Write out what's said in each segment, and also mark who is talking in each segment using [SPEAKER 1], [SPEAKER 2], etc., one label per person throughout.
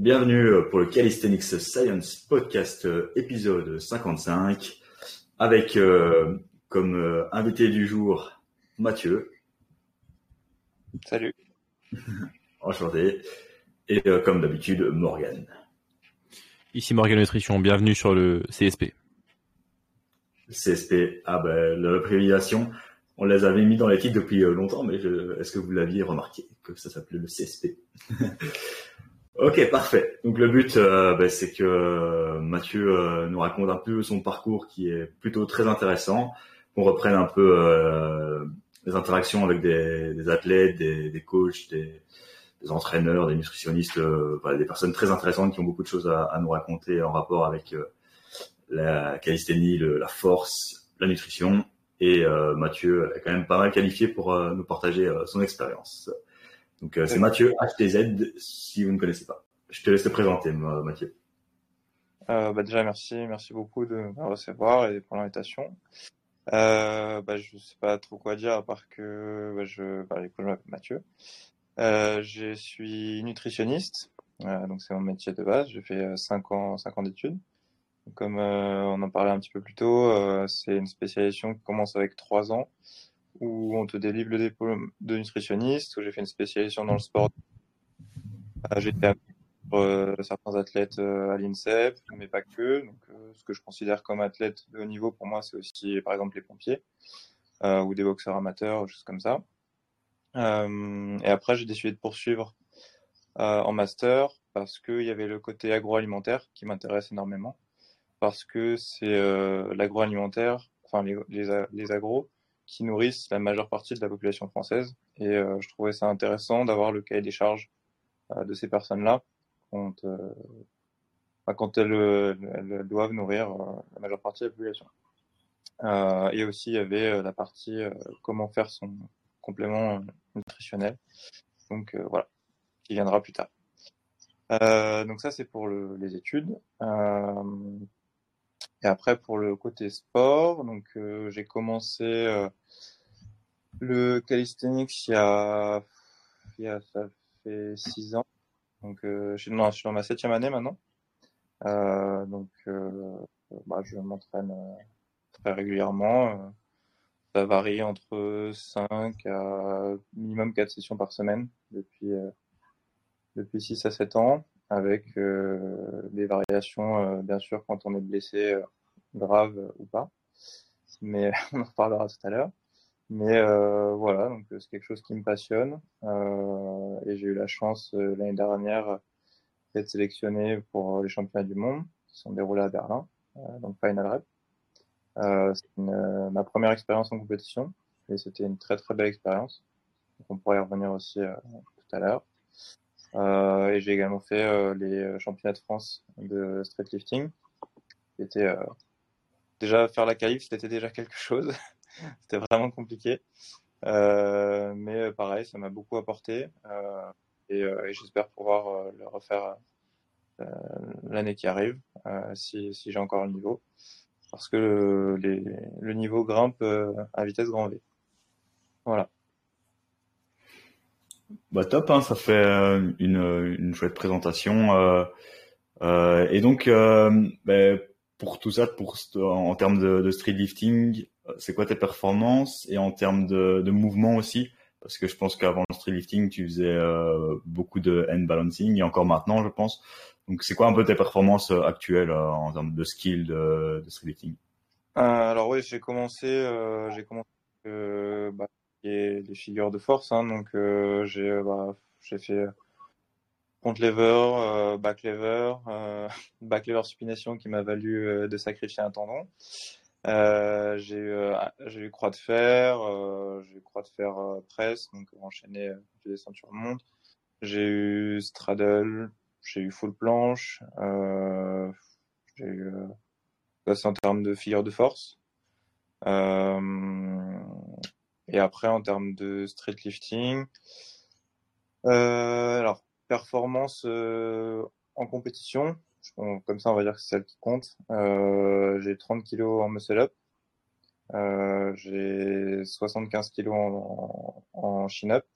[SPEAKER 1] Bienvenue euh, pour le Calisthenics Science Podcast euh, épisode 55 avec euh, comme invité du jour Mathieu.
[SPEAKER 2] Salut.
[SPEAKER 1] Enchanté. Et comme d'habitude Morgan.
[SPEAKER 3] Ici Morgan Nutrition, bienvenue sur le CSP.
[SPEAKER 1] CSP, ah ben l'abréviation, on les avait mis dans les titres depuis longtemps, mais est-ce que vous l'aviez remarqué que ça s'appelait le CSP Ok, parfait. Donc le but, euh, ben, c'est que euh, Mathieu euh, nous raconte un peu son parcours qui est plutôt très intéressant, qu'on reprenne un peu les interactions avec des, athlètes, des, coachs, des, entraîneurs, des nutritionnistes, des personnes très intéressantes qui ont beaucoup de choses à, nous raconter en rapport avec la calisthénie, la force, la nutrition. Et Mathieu est quand même pas mal qualifié pour nous partager son expérience. Donc euh, c'est Mathieu HTZ si vous ne connaissez pas. Je te laisse te présenter Mathieu.
[SPEAKER 2] Euh, bah déjà merci, merci beaucoup de me recevoir et pour l'invitation. Euh, bah, je sais pas trop quoi dire à part que bah, je, bah, je m'appelle Mathieu. Euh, je suis nutritionniste, euh, donc c'est mon métier de base. J'ai fait 5 ans, 5 ans d'études. Comme on en parlait un petit peu plus tôt, c'est une spécialisation qui commence avec 3 ans où on te délivre le diplôme de nutritionniste, où j'ai fait une spécialisation dans le sport. Euh, j'ai été euh, certains athlètes euh, à l'INSEP, mais pas que. Donc, euh, ce que je considère comme athlète de haut niveau, pour moi, c'est aussi, par exemple, les pompiers euh, ou des boxeurs amateurs, choses comme ça. et après, j'ai décidé de poursuivre en master parce qu'il y avait le côté agroalimentaire qui m'intéresse énormément. Parce que c'est l'agroalimentaire, enfin les, les, les agros, qui nourrissent la majeure partie de la population française. Et euh, je trouvais ça intéressant d'avoir le cahier des charges euh, de ces personnes-là quand, euh, quand elles, doivent nourrir la majeure partie de la population. et aussi, il y avait la partie comment faire son complément nutritionnel. Donc voilà, qui viendra plus tard. Donc ça c'est pour le, les études. Euh, et après, pour le côté sport, donc euh, j'ai commencé euh, le calisthenics il y a, il y a ça fait six ans. Donc euh, je, suis, dans ma septième année maintenant. Euh, donc euh, bah, je m'entraîne très régulièrement. Ça varie entre 5 à minimum 4 sessions par semaine depuis, depuis 6 à 7 ans avec euh, des variations, euh, bien sûr, quand on est blessé, euh, grave ou pas. Mais on en reparlera tout à l'heure. Mais voilà, donc c'est quelque chose qui me passionne. et j'ai eu la chance l'année dernière d'être sélectionné pour les championnats du monde qui sont déroulés à Berlin, donc Final Rep. C'est ma première expérience en compétition et c'était une très très belle expérience. On pourrait y revenir aussi tout à l'heure. Euh, et j'ai également fait euh, les championnats de France de street lifting. C'était euh, déjà faire la qualif, c'était déjà quelque chose. c'était vraiment compliqué. Euh, mais pareil, ça m'a beaucoup apporté euh, et, et j'espère pouvoir le refaire l'année qui arrive si, si j'ai encore le niveau. Parce que le, les, le niveau grimpe à vitesse grand V. Voilà.
[SPEAKER 1] Bah top, hein, ça fait euh, une, une chouette présentation. Euh, euh, et donc, bah, pour tout ça, pour en termes de, de street lifting, c'est quoi tes performances? Et en termes de, de mouvement aussi? Parce que je pense qu'avant le street lifting, tu faisais beaucoup de hand balancing et encore maintenant, je pense. Donc, c'est quoi un peu tes performances actuelles en termes de skill de, de street lifting?
[SPEAKER 2] Alors oui, j'ai commencé, j'ai commencé bah, et les figures de force. Hein, donc euh, j'ai euh, bah, j'ai fait front lever, euh, back lever, back lever supination qui m'a valu de sacrifier un tendon. J'ai eu, j'ai eu croix de fer, j'ai eu croix de fer presse, donc enchaîner des ceintures monte. J'ai eu straddle, j'ai eu full planche, j'ai eu ça c'est en termes de figure de force. Et après, en termes de street lifting, euh, alors performance euh, en compétition, comme ça on va dire que c'est celle qui compte. Euh, j'ai 30 kg en muscle up, euh, j'ai 75 kg en, en, chin up,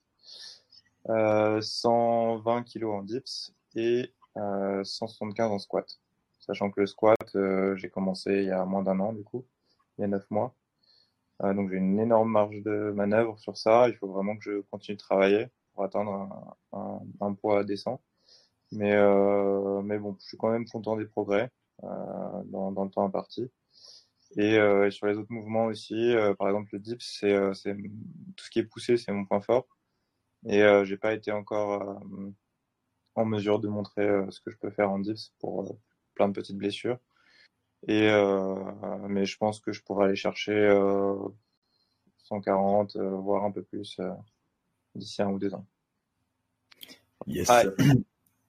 [SPEAKER 2] 120 kg en dips et 175 en squat. Sachant que le squat, j'ai commencé il y a moins d'un an, du coup, il y a neuf mois. Donc j'ai une énorme marge de manœuvre sur ça. Il faut vraiment que je continue de travailler pour atteindre un, poids décent. Mais, euh, mais bon, je suis quand même content des progrès euh, dans, le temps imparti. Et, euh, sur les autres mouvements aussi, euh, par exemple le dips, c'est tout ce qui est poussé, c'est mon point fort. Et j'ai pas été encore en mesure de montrer ce que je peux faire en dips pour plein de petites blessures. Et mais je pense que je pourrais aller chercher 140, voire un peu plus d'ici un ou deux ans.
[SPEAKER 1] Yes.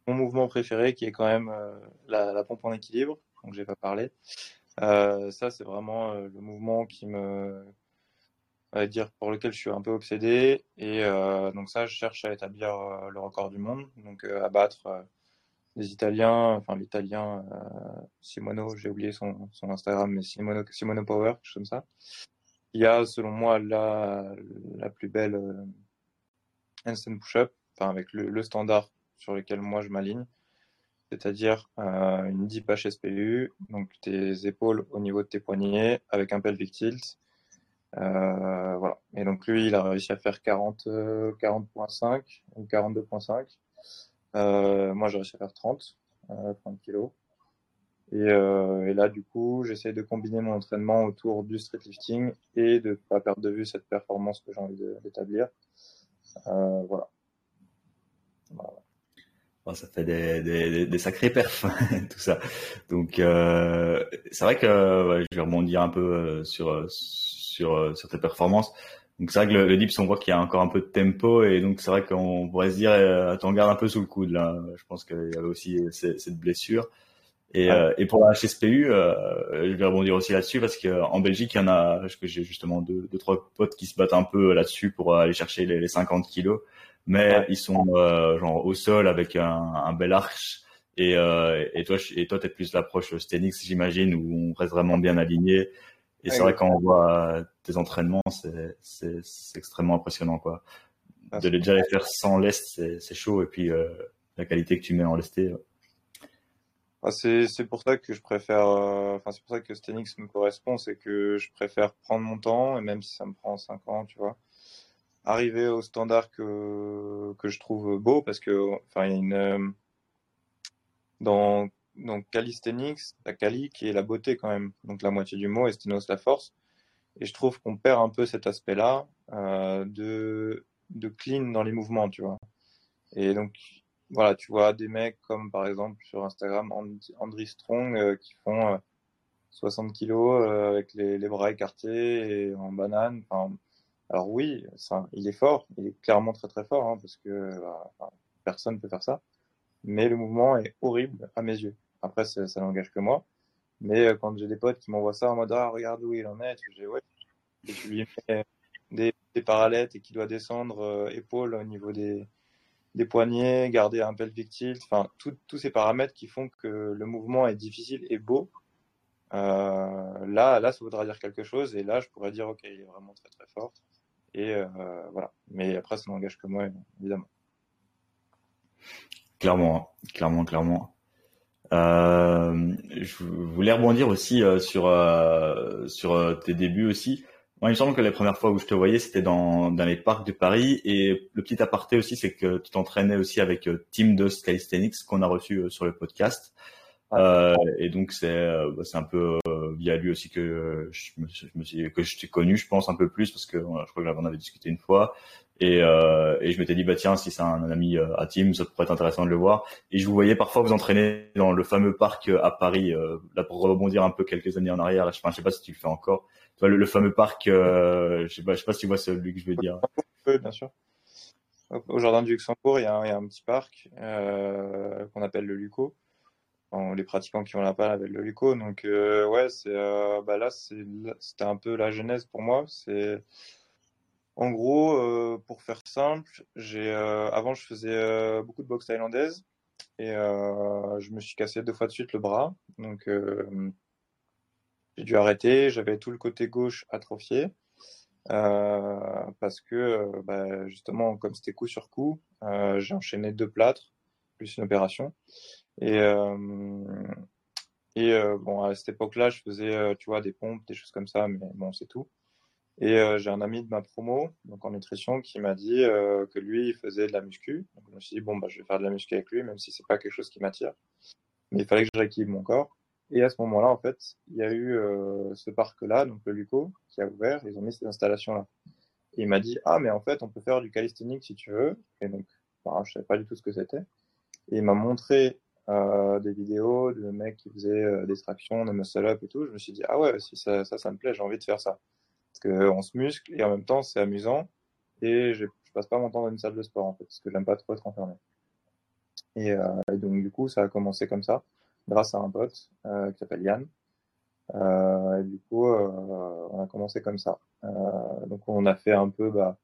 [SPEAKER 2] mon mouvement préféré qui est quand même euh, la, la, pompe en équilibre, dont j'ai pas parlé. Euh, ça, c'est vraiment euh, le mouvement qui me, dire, pour lequel je suis un peu obsédé. Et euh, donc ça, je cherche à établir le record du monde, donc à battre les Italiens, enfin l'italien Simono, j'ai oublié son, son, Instagram, mais Simono, Simono Power, quelque chose comme ça. Y a, selon moi, la, la plus belle handstand push-up, enfin avec le, standard sur lesquels moi je m'aligne, c'est-à-dire euh, une deep HSPU, donc tes épaules au niveau de tes poignets avec un pelvic tilt. Euh, voilà. Et donc lui, il a réussi à faire 40, 40.5 ou 42.5. Euh, moi, j'ai réussi à faire 30, 30 kilos. Et, et, là, du coup, j'essaie de combiner mon entraînement autour du street lifting et de ne pas perdre de vue cette performance que j'ai envie d'établir. voilà.
[SPEAKER 1] voilà ça fait des, sacrés perfs, tout ça. Donc, euh, c'est vrai que je vais rebondir un peu euh, sur sur euh, sur tes performances. Donc, c'est vrai que le, le dips, on voit qu'il y a encore un peu de tempo et donc c'est vrai qu'on pourrait se dire, euh, t'en gardes un peu sous le coude là. Je pense qu'il y avait aussi cette blessure. Et, euh, et pour la HSPU, euh, je vais rebondir aussi là-dessus parce qu'en Belgique, il y en a, que j'ai justement deux, deux, trois potes qui se battent un peu là-dessus pour aller chercher les, les 50 kilos mais ils sont euh, genre au sol avec un, un bel arche. Et, euh, et toi, et toi, t'es plus l'approche Stenix, j'imagine, où on reste vraiment bien aligné. Et c'est vrai quand on voit tes entraînements, c'est extrêmement impressionnant quoi. Ah, de les déjà les faire sans lest, c'est chaud. Et puis euh, la qualité que tu mets en lesté.
[SPEAKER 2] Ah, c'est pour ça que je préfère. Euh, enfin, c'est pour ça que Stenix me correspond, c'est que je préfère prendre mon temps et même si ça me prend 5 ans, tu vois arriver au standard que, que je trouve beau parce que enfin il y a une euh, dans donc calisthenics la cali qui est la beauté quand même. Donc la moitié du mot et stenos la force. Et je trouve qu'on perd un peu cet aspect là euh, de clean dans les mouvements tu vois. Et donc voilà tu vois des mecs comme par exemple sur Instagram Andri Strong euh, qui font 60 kilos avec les, bras écartés et en banane. Alors oui, il est fort, il est clairement très très fort, hein, parce que bah, personne ne peut faire ça. Mais le mouvement est horrible à mes yeux. Après, ça, ça n'engage que moi. Mais euh, quand j'ai des potes qui m'envoient ça en mode ah regarde où il en est, je ouais, et tu lui mets des, des parallettes et qui doit descendre euh, épaules au niveau des, des poignets, garder un pelvic tilt, enfin tous ces paramètres qui font que le mouvement est difficile et beau. Euh, là, là, ça voudra dire quelque chose et là, je pourrais dire ok, il est vraiment très très fort. Et euh, voilà. Mais après, ça n'engage que moi, évidemment.
[SPEAKER 1] Clairement, hein. clairement, clairement. Euh, je voulais rebondir aussi euh, sur euh, sur euh, tes débuts aussi. Moi, il me semble que les premières fois où je te voyais, c'était dans, dans les parcs de Paris. Et le petit aparté aussi, c'est que tu t'entraînais aussi avec Team de Calisthenics qu'on a reçu sur le podcast. Euh, et donc c'est euh, bah, c'est un peu euh, via lui aussi que je me, je me suis que je t'ai connu, je pense un peu plus parce que je crois qu'on avait discuté une fois. Et, euh, et je m'étais dit bah tiens si c'est un, ami à Team ça pourrait être intéressant de le voir. Et je vous voyais parfois vous entraîner dans le fameux parc à Paris là pour rebondir un peu quelques années en arrière. Je, enfin, sais pas si tu le fais encore. Toi le, fameux parc je sais pas je sais pas si tu vois celui que je veux dire.
[SPEAKER 2] Oui bien sûr. Au jardin du Luxembourg il y a un, petit parc qu'on appelle le Luco. Les pratiquants qui ont la palle avec le Luco. Donc euh, ouais, c'est euh, bah là c'était un peu la genèse pour moi. C'est en gros euh, pour faire simple, j'ai avant je faisais beaucoup de boxe thaïlandaise et je me suis cassé deux fois de suite le bras. Donc j'ai dû arrêter. J'avais tout le côté gauche atrophié. parce que bah, justement comme c'était coup sur coup, j'ai enchaîné deux plâtres plus une opération Et, et bon, à cette époque-là, je faisais, tu vois, des pompes, des choses comme ça, mais bon, c'est tout. Et j'ai un ami de ma promo, donc en nutrition, qui m'a dit que lui, il faisait de la muscu. Donc je me suis dit, bon, bah, je vais faire de la muscu avec lui, même si c'est pas quelque chose qui m'attire. Mais il fallait que je rééquilibre mon corps. Et à ce moment-là, en fait, il y a eu ce parc-là, donc le Luco, qui a ouvert. Ils ont mis cette installation-là. Et il m'a dit, ah, mais en fait, on peut faire du calisthenics si tu veux. Et donc, bah, je savais pas du tout ce que c'était. Et il m'a montré euh, des vidéos de mecs qui faisaient euh, des tractions, des muscle-up et tout. Je me suis dit, ah ouais, si ça, ça me plaît, j'ai envie de faire ça. Parce qu'on se muscle et en même temps, c'est amusant. Et je, je passe pas mon temps dans une salle de sport, en fait, parce que j'aime pas trop être enfermé. Et, euh, et, donc, du coup, ça a commencé comme ça, grâce à un pote euh, qui s'appelle Yann. Euh, et du coup, euh, on a commencé comme ça. donc, on a fait un peu, bah,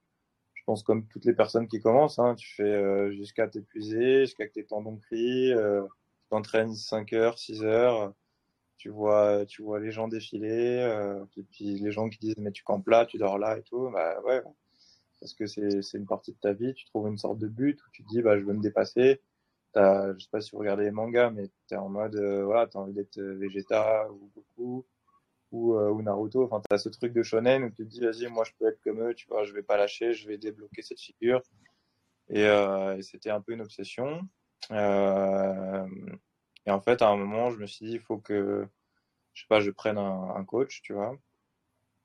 [SPEAKER 2] je pense comme toutes les personnes qui commencent, hein, tu fais euh, jusqu'à t'épuiser, jusqu'à que tes tendons crient, euh, tu t'entraînes 5 heures, 6 heures, tu vois, tu vois les gens défiler, euh, et puis les gens qui disent mais tu campes là, tu dors là et tout, bah ouais, parce que c'est, une partie de ta vie, tu trouves une sorte de but où tu te dis bah je veux me dépasser, t'as, je sais pas si vous regardez les mangas, mais t'es en mode euh, voilà, t'as envie d'être Vegeta ou Goku, ou, euh, ou Naruto. Enfin, tu as ce truc de shonen où tu te dis, vas-y, moi, je peux être comme eux, tu vois, je vais pas lâcher, je vais débloquer cette figure. Et, euh, c'était un peu une obsession. Euh, et en fait, à un moment, je me suis dit, il faut que, je sais pas, je prenne un, un coach, tu vois,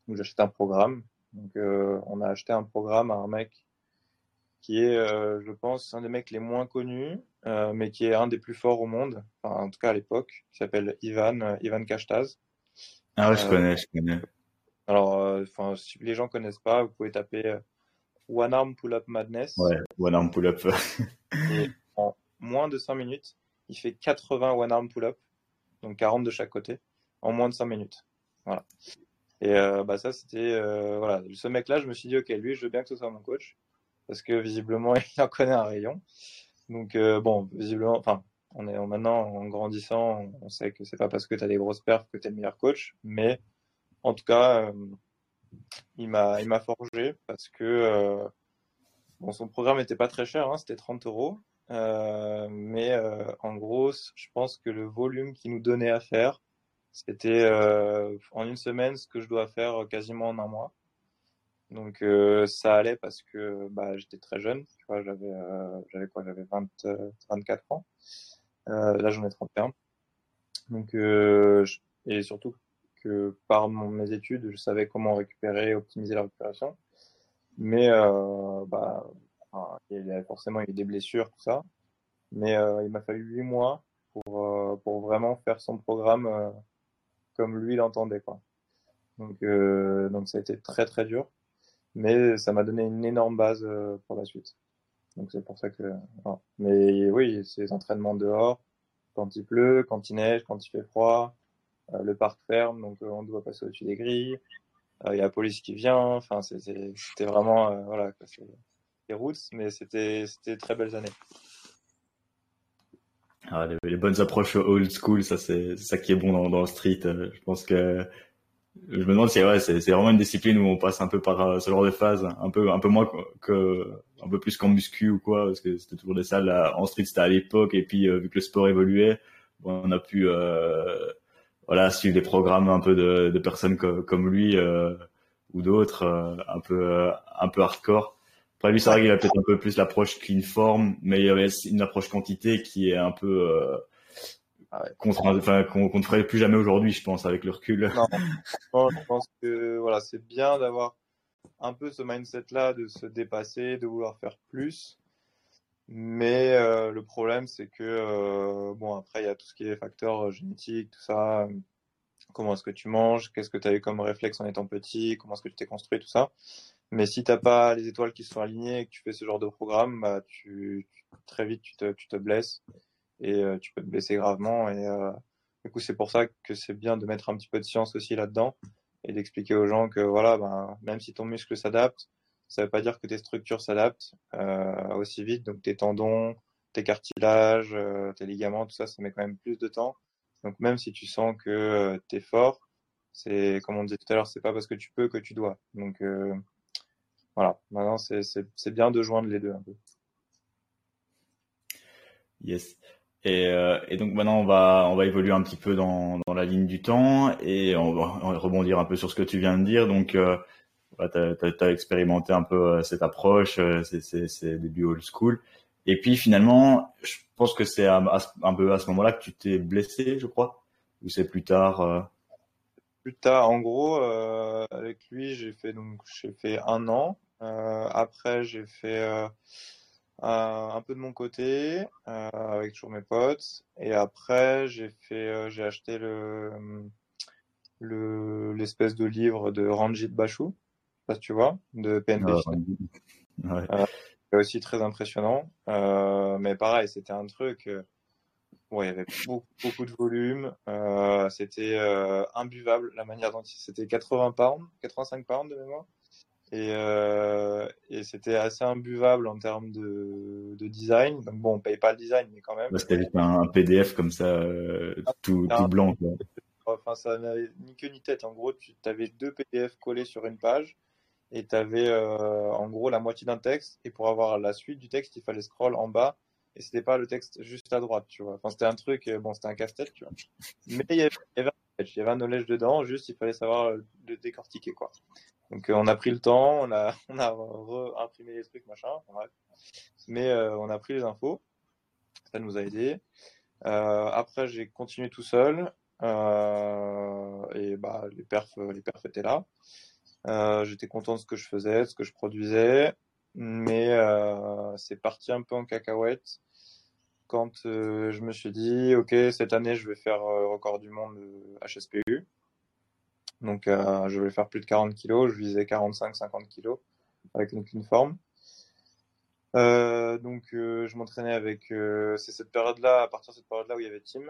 [SPEAKER 2] ou j'achète un programme. Donc, euh, on a acheté un programme à un mec qui est, euh, je pense, un des mecs les moins connus, euh, mais qui est un des plus forts au monde, enfin, en tout cas à l'époque, qui s'appelle Ivan, Ivan Kashtaz.
[SPEAKER 1] Ah ouais, je connais, je connais.
[SPEAKER 2] Alors, enfin, si les gens connaissent pas, vous pouvez taper One Arm Pull Up Madness.
[SPEAKER 1] Ouais, One Arm Pull Up.
[SPEAKER 2] et en moins de 5 minutes, il fait 80 One Arm Pull Up, donc 40 de chaque côté, en moins de 5 minutes. Voilà. Et euh, bah ça, c'était euh, voilà, ce mec-là, je me suis dit ok, lui, je veux bien que ce soit mon coach parce que visiblement, il en connaît un rayon. Donc euh, bon, visiblement, enfin, on est maintenant en grandissant, on sait que c'est pas parce que tu as des grosses perfs que tu es le meilleur coach, mais en tout cas, il m'a il m'a forgé parce que bon, son programme était pas très cher, hein, c'était 30 euros, euh, mais euh, en gros, je pense que le volume qu'il nous donnait à faire, c'était euh, en une semaine ce que je dois faire quasiment en un mois. Donc ça allait parce que bah, j'étais très jeune, tu vois, j'avais j'avais quoi, j'avais 20 24 ans. Euh, là, j'en ai 31. Donc, euh, et surtout que par mes études, je savais comment récupérer, optimiser la récupération. Mais euh, bah, enfin, il a forcément eu des blessures, tout ça. Mais euh, il m'a fallu huit mois pour, euh, pour vraiment faire son programme euh, comme lui l'entendait. Quoi. Donc, donc ça a été très très dur. Mais ça m'a donné une énorme base pour la suite. Donc c'est pour ça que. Mais oui, les entraînements dehors, quand il pleut, quand il neige, quand il fait froid. Le parc ferme, donc on doit passer au-dessus des grilles. Il y a la police qui vient. Enfin, c'était vraiment voilà, les routes, mais c'était c'était très belles années.
[SPEAKER 1] Ah, les, bonnes approches old school, ça c'est ça qui est bon dans, dans le street. Je pense que je me demande si ouais, c'est vraiment une discipline où on passe un peu par euh, ce genre de phase, un peu un peu moins que un peu plus qu'en muscu ou quoi, parce que c'était toujours des salles là, en street c'était à l'époque et puis euh, vu que le sport évoluait, on a pu euh, voilà suivre des programmes un peu de, de personnes co comme lui euh, ou d'autres euh, un peu un peu hardcore. Après lui c'est vrai qu'il a peut-être un peu plus l'approche clean form, mais il y avait une approche quantité qui est un peu ah qu'on enfin, qu'on qu ne ferait plus jamais aujourd'hui, je pense, avec le recul.
[SPEAKER 2] Non, je pense que voilà, c'est bien d'avoir un peu ce mindset-là de se dépasser, de vouloir faire plus. Mais euh, le problème, c'est que euh, bon, après, il y a tout ce qui est facteurs génétiques, tout ça. Comment est-ce que tu manges? Qu'est-ce que tu as eu comme réflexe en étant petit? Comment est-ce que tu t'es construit? Tout ça Mais si t'as pas les étoiles qui sont alignées et que tu fais ce genre de programme, bah, tu, très vite tu te, tu te blesses et euh, tu peux te blesser gravement. Et euh, du coup, c'est pour ça que c'est bien de mettre un petit peu de science aussi là-dedans et d'expliquer aux gens que voilà, ben, même si ton muscle s'adapte, ça veut pas dire que tes structures s'adaptent euh, aussi vite. Donc tes tendons, tes cartilages, euh, tes ligaments, tout ça, ça met quand même plus de temps. Donc même si tu sens que euh, tu es fort, c'est comme on disait tout à l'heure, c'est pas parce que tu peux que tu dois. Donc voilà, maintenant c'est bien de joindre les deux un peu.
[SPEAKER 1] Yes. Et, euh, et, donc maintenant on va on va évoluer un petit peu dans, dans la ligne du temps et on va, rebondir un peu sur ce que tu viens de dire. Donc euh, tu as, expérimenté un peu euh, cette approche, c'est début old school. Et puis finalement, je pense que c'est un, un, peu à ce moment-là que tu t'es blessé, je crois, ou c'est plus tard. Euh...
[SPEAKER 2] Plus tard, en gros, avec lui, j'ai fait donc j'ai fait un an. Après, j'ai fait euh, un peu de mon côté, euh, avec toujours mes potes. Et après, j'ai fait, euh, j'ai acheté le, le, l'espèce de livre de Ranjit Bashu, pas tu vois, de PNP. Ah, c'est aussi très impressionnant. mais pareil, c'était un truc, ouais, il y avait beaucoup, beaucoup de volume. c'était imbuvable la manière dont c'était 80 pounds, 85 pounds de mémoire. Et, euh, et c'était assez imbuvable en termes de, de, design. Donc bon, on paye pas le design, mais quand même.
[SPEAKER 1] Bah, c'était un, PDF comme ça, euh, tout, tout, blanc. Quoi.
[SPEAKER 2] Enfin, ça n'avait ni queue ni tête. En gros, tu avais deux PDF collés sur une page et tu avais euh, en gros la moitié d'un texte. Et pour avoir la suite du texte, il fallait scroll en bas. Et c'était pas le texte juste à droite, tu vois. Enfin, c'était un truc, bon, c'était un casse-tête, tu vois. Mais il y avait, il y avait il y avait un knowledge dedans, juste il fallait savoir le décortiquer quoi. Donc euh, on a pris le temps, on a on a imprimé les trucs machin, bref. mais euh, on a pris les infos, ça nous a aidé. Euh, après j'ai continué tout seul et bah les perfs les perfs étaient là. J'étais content de ce que je faisais, de ce que je produisais, mais c'est parti un peu en cacahuète quand je me suis dit, OK, cette année, je vais faire record du monde HSPU. Donc, euh, je vais faire plus de 40 kilos. Je visais 45-50 kilos avec une clean forme. donc, je m'entraînais avec. c'est cette période-là, à partir de cette période-là où il y avait Tim.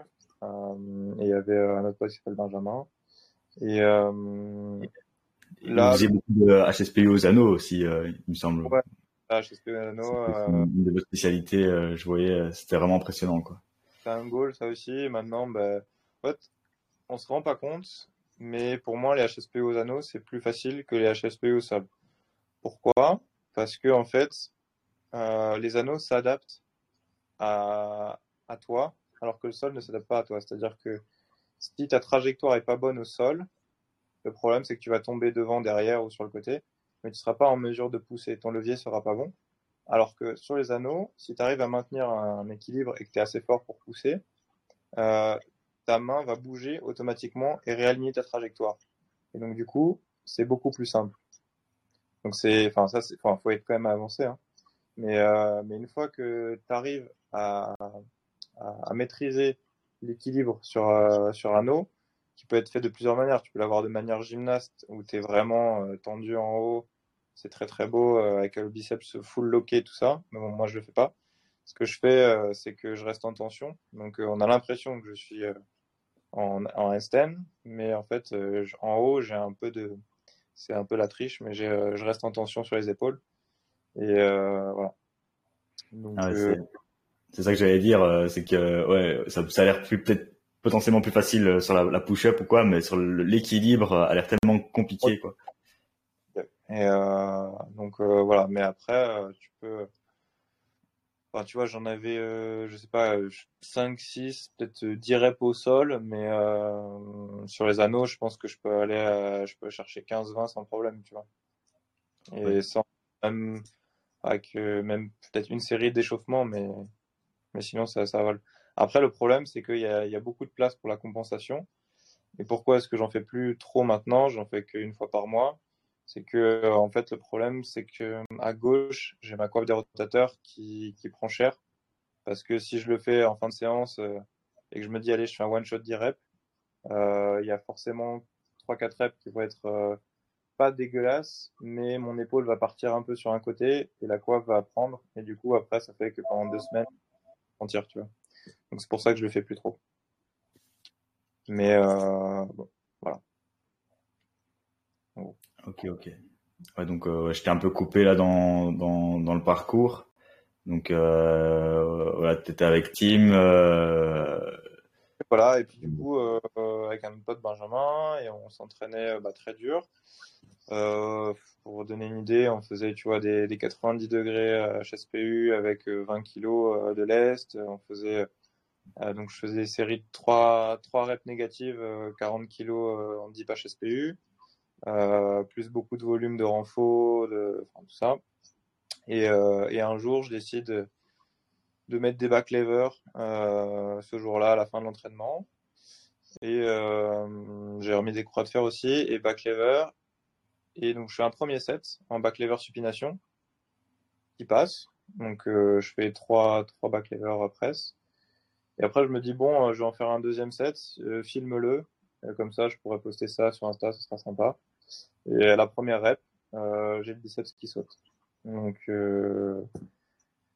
[SPEAKER 2] et il y avait un autre pote qui s'appelle Benjamin. Et là.
[SPEAKER 1] Vous faisiez beaucoup de HSPU aux anneaux aussi, il me semble.
[SPEAKER 2] Ouais. Ah, euh,
[SPEAKER 1] une de vos spécialités, euh, je voyais, euh, c'était vraiment impressionnant, quoi.
[SPEAKER 2] C'est un goal, ça aussi. maintenant, ben, en fait, on se rend pas compte, mais pour moi, les HSP aux anneaux, c'est plus facile que les HSP au sable. Pourquoi? Parce que, en fait, les anneaux s'adaptent à, à toi, alors que le sol ne s'adapte pas à toi. C'est-à-dire que si ta trajectoire est pas bonne au sol, le problème, c'est que tu vas tomber devant, derrière ou sur le côté mais tu ne seras pas en mesure de pousser. Ton levier sera pas bon. Alors que sur les anneaux, si tu arrives à maintenir un équilibre et que tu es assez fort pour pousser, euh, ta main va bouger automatiquement et réaligner ta trajectoire. Et donc du coup, c'est beaucoup plus simple. Donc c'est, enfin ça, enfin faut être quand même avancé. Hein. Mais euh, mais une fois que tu arrives à, à, maîtriser l'équilibre sur euh, sur un anneau, qui peut être fait de plusieurs manières. Tu peux l'avoir de manière gymnaste, où tu es vraiment euh, tendu en haut. C'est très très beau, avec le biceps full locké, tout ça. Mais bon, moi, je le fais pas. Ce que je fais, c'est que je reste en tension. Donc, on a l'impression que je suis en, en handstand, mais en fait, en haut, j'ai un peu de. C'est un peu la triche, mais je reste en tension sur les épaules. Et voilà.
[SPEAKER 1] Ah c'est ça que j'allais dire, c'est que ouais, ça, ça a l'air plus peut-être potentiellement plus facile euh, sur la, push-up ou quoi, mais sur l'équilibre euh, a l'air tellement compliqué quoi.
[SPEAKER 2] Et euh, donc euh, voilà, mais après tu peux, enfin tu vois, j'en avais, je sais pas, 5, 6, peut-être 10 reps au sol, mais sur les anneaux, je pense que je peux aller, je peux chercher 15, 20 sans problème, tu vois. Et sans même avec même peut-être une série d'échauffements, mais mais sinon ça ça va. Après, le problème, c'est qu'il y, y, a beaucoup de place pour la compensation. Et pourquoi est-ce que j'en fais plus trop maintenant? J'en fais qu'une fois par mois. C'est que, euh, en fait, le problème, c'est que à gauche, j'ai ma coiffe des rotateurs qui, qui, prend cher. Parce que si je le fais en fin de séance euh, et que je me dis, allez, je fais un one shot 10 reps, euh, il y a forcément 3-4 reps qui vont être euh, pas dégueulasses, mais mon épaule va partir un peu sur un côté et la coiffe va prendre. Et du coup, après, ça fait que pendant deux semaines, on tire, tu vois. Donc c'est pour ça que je le fais plus trop. Mais euh, bon.
[SPEAKER 1] Ok, ok. Ouais, donc euh, j'étais un peu coupé là dans, dans, dans le parcours. Donc euh, voilà, tu étais avec Tim. Euh...
[SPEAKER 2] Voilà, et puis du coup, avec un pote Benjamin, et on s'entraînait bah, très dur. Pour donner une idée, on faisait, tu vois, des, des 90 degrés HSPU avec 20 kilos de lest. On faisait donc je faisais des séries de 3, 3 reps négatives, 40 kg en 10 HSPU, plus beaucoup de volume de renfort, de, tout ça. Et, et, un jour, je décide de mettre des back levers ce jour-là à la fin de l'entraînement. Et euh, j'ai remis des croix de fer aussi et back lever. Et donc je fais un premier set en back lever supination qui passe. Donc euh, je fais trois, trois back lever press. Et après je me dis bon, euh, je vais en faire un deuxième set, filme-le. Comme ça je pourrais poster ça sur Insta, ce sera sympa. Et à la première rep, j'ai le biceps qui saute. Donc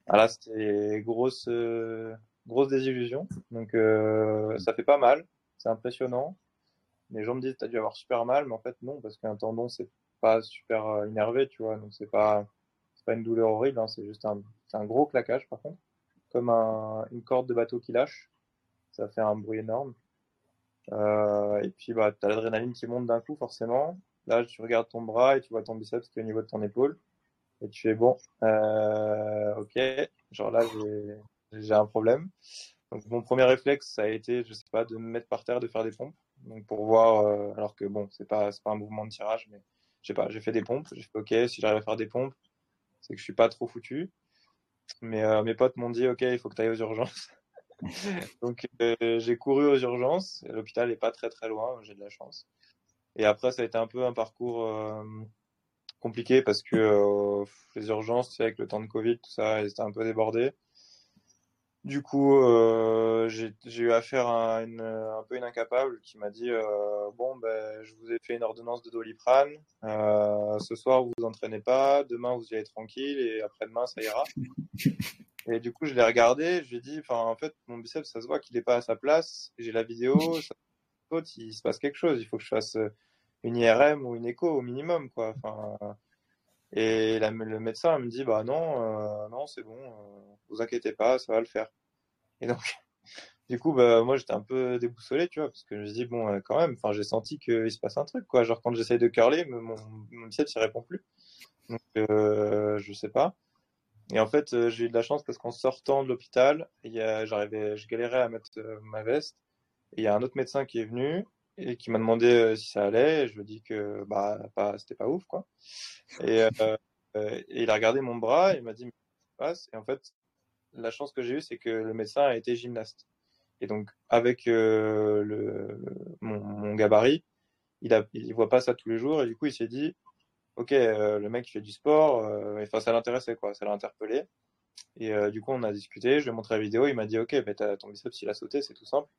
[SPEAKER 2] voilà, c'était grosse, grosse désillusion. Donc ça fait pas mal c'est impressionnant. Les gens me disent, t'as dû avoir super mal, mais en fait, non, parce qu'un tendon, c'est pas super euh, énervé, tu vois, donc c'est pas, pas une douleur horrible, hein. c'est juste un, un gros claquage, par contre, comme une corde de bateau qui lâche, ça fait un bruit énorme. Euh, et puis, bah, t'as l'adrénaline qui monte d'un coup, forcément. Là, tu regardes ton bras et tu vois ton biceps qui est au niveau de ton épaule. Et tu fais bon, euh, ok, genre là, j'ai un problème. Donc mon premier réflexe, ça a été, je sais pas, de me mettre par terre, de faire des pompes. Donc pour voir, euh, alors que bon, c'est pas, pas un mouvement de tirage, mais je sais pas, j'ai fait des pompes. J'ai fait ok, si j'arrive à faire des pompes, c'est que je suis pas trop foutu. Mais euh, mes potes m'ont dit ok, il faut que tu ailles aux urgences. Donc euh, j'ai couru aux urgences. L'hôpital est pas très très loin, j'ai de la chance. Et après, ça a été un peu un parcours compliqué parce que les urgences, avec le temps de Covid, tout ça, ils étaient un peu débordés. Du coup, euh, j'ai eu affaire à une, un peu une incapable qui m'a dit euh, bon ben je vous ai fait une ordonnance de doliprane. Euh, ce soir vous vous entraînez pas, demain vous y allez tranquille et après-demain ça ira. Et du coup je l'ai regardé, je lui ai dit en fait mon biceps ça se voit qu'il est pas à sa place. J'ai la vidéo, il se passe quelque chose. Il faut que je fasse une IRM ou une écho au minimum quoi. Enfin et le médecin me dit bah non, euh, non c'est bon, euh, vous inquiétez pas, ça va le faire. Et donc du coup bah moi j'étais un peu déboussolé tu vois parce que je me dis bon euh, quand même, enfin j'ai senti qu'il se passe un truc quoi. Genre quand j'essaye de curler, mon, mon biceps il répond plus. Donc je sais pas. Et en fait j'ai eu de la chance parce qu'en sortant de l'hôpital, j'arrivais, je galérais à mettre ma veste. Il y a un autre médecin qui est venu et qui m'a demandé euh, si ça allait. Je lui ai dit que bah c'était pas ouf quoi. Et, euh, et, il a regardé mon bras et il m'a dit mais qu'est-ce qui se passe? Et en fait, la chance que j'ai eue, c'est que le médecin a été gymnaste. Et donc avec euh, le, mon, gabarit, il il voit pas ça tous les jours et du coup il s'est dit ok euh, le mec il fait du sport, enfin ça l'intéressait quoi, ça l'a interpellé. Et du coup on a discuté, je lui ai montré la vidéo, il m'a dit ok mais ton biceps il a sauté, c'est tout simple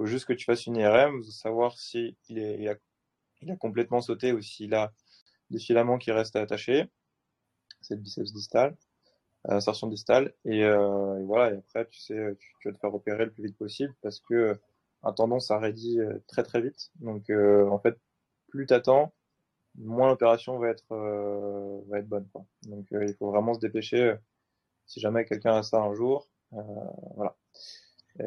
[SPEAKER 2] faut juste que tu fasses une IRM, savoir si a, complètement sauté ou s'il a des filaments qui restent attachés. C'est le biceps distal, insertion distale. Et, euh, et, voilà. Et après, tu sais, tu, vas te faire opérer le plus vite possible parce que un tendon ça raidit euh, très très vite. Donc euh, en fait, plus t'attends, moins l'opération va être euh, va être bonne. Donc euh, il faut vraiment se dépêcher. si jamais quelqu'un a ça un jour, voilà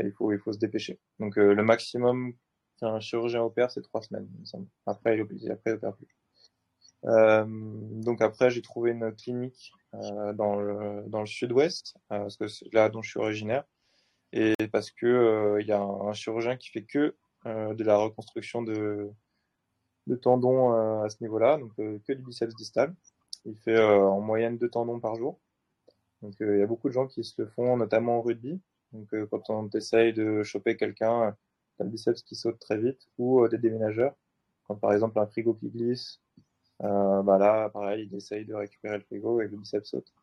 [SPEAKER 2] il faut, il faut se dépêcher. Donc euh, le maximum qu'un chirurgien opère, c'est trois semaines, Après, il, opère plus. Donc après, j'ai trouvé une clinique euh, dans le, sud-ouest, euh, parce que c'est là dont je suis originaire, et parce que il y a un, chirurgien qui fait que de la reconstruction de, de tendons à ce niveau-là, donc que du biceps distal. Il fait en moyenne deux tendons par jour. Donc il y a beaucoup de gens qui se le font, notamment au rugby, donc, euh, quand on essaye de choper quelqu'un, t'as le biceps qui saute très vite, ou euh, des déménageurs. Quand par exemple un frigo qui glisse, euh, bah là, pareil, il essaye de récupérer le frigo et le biceps saute.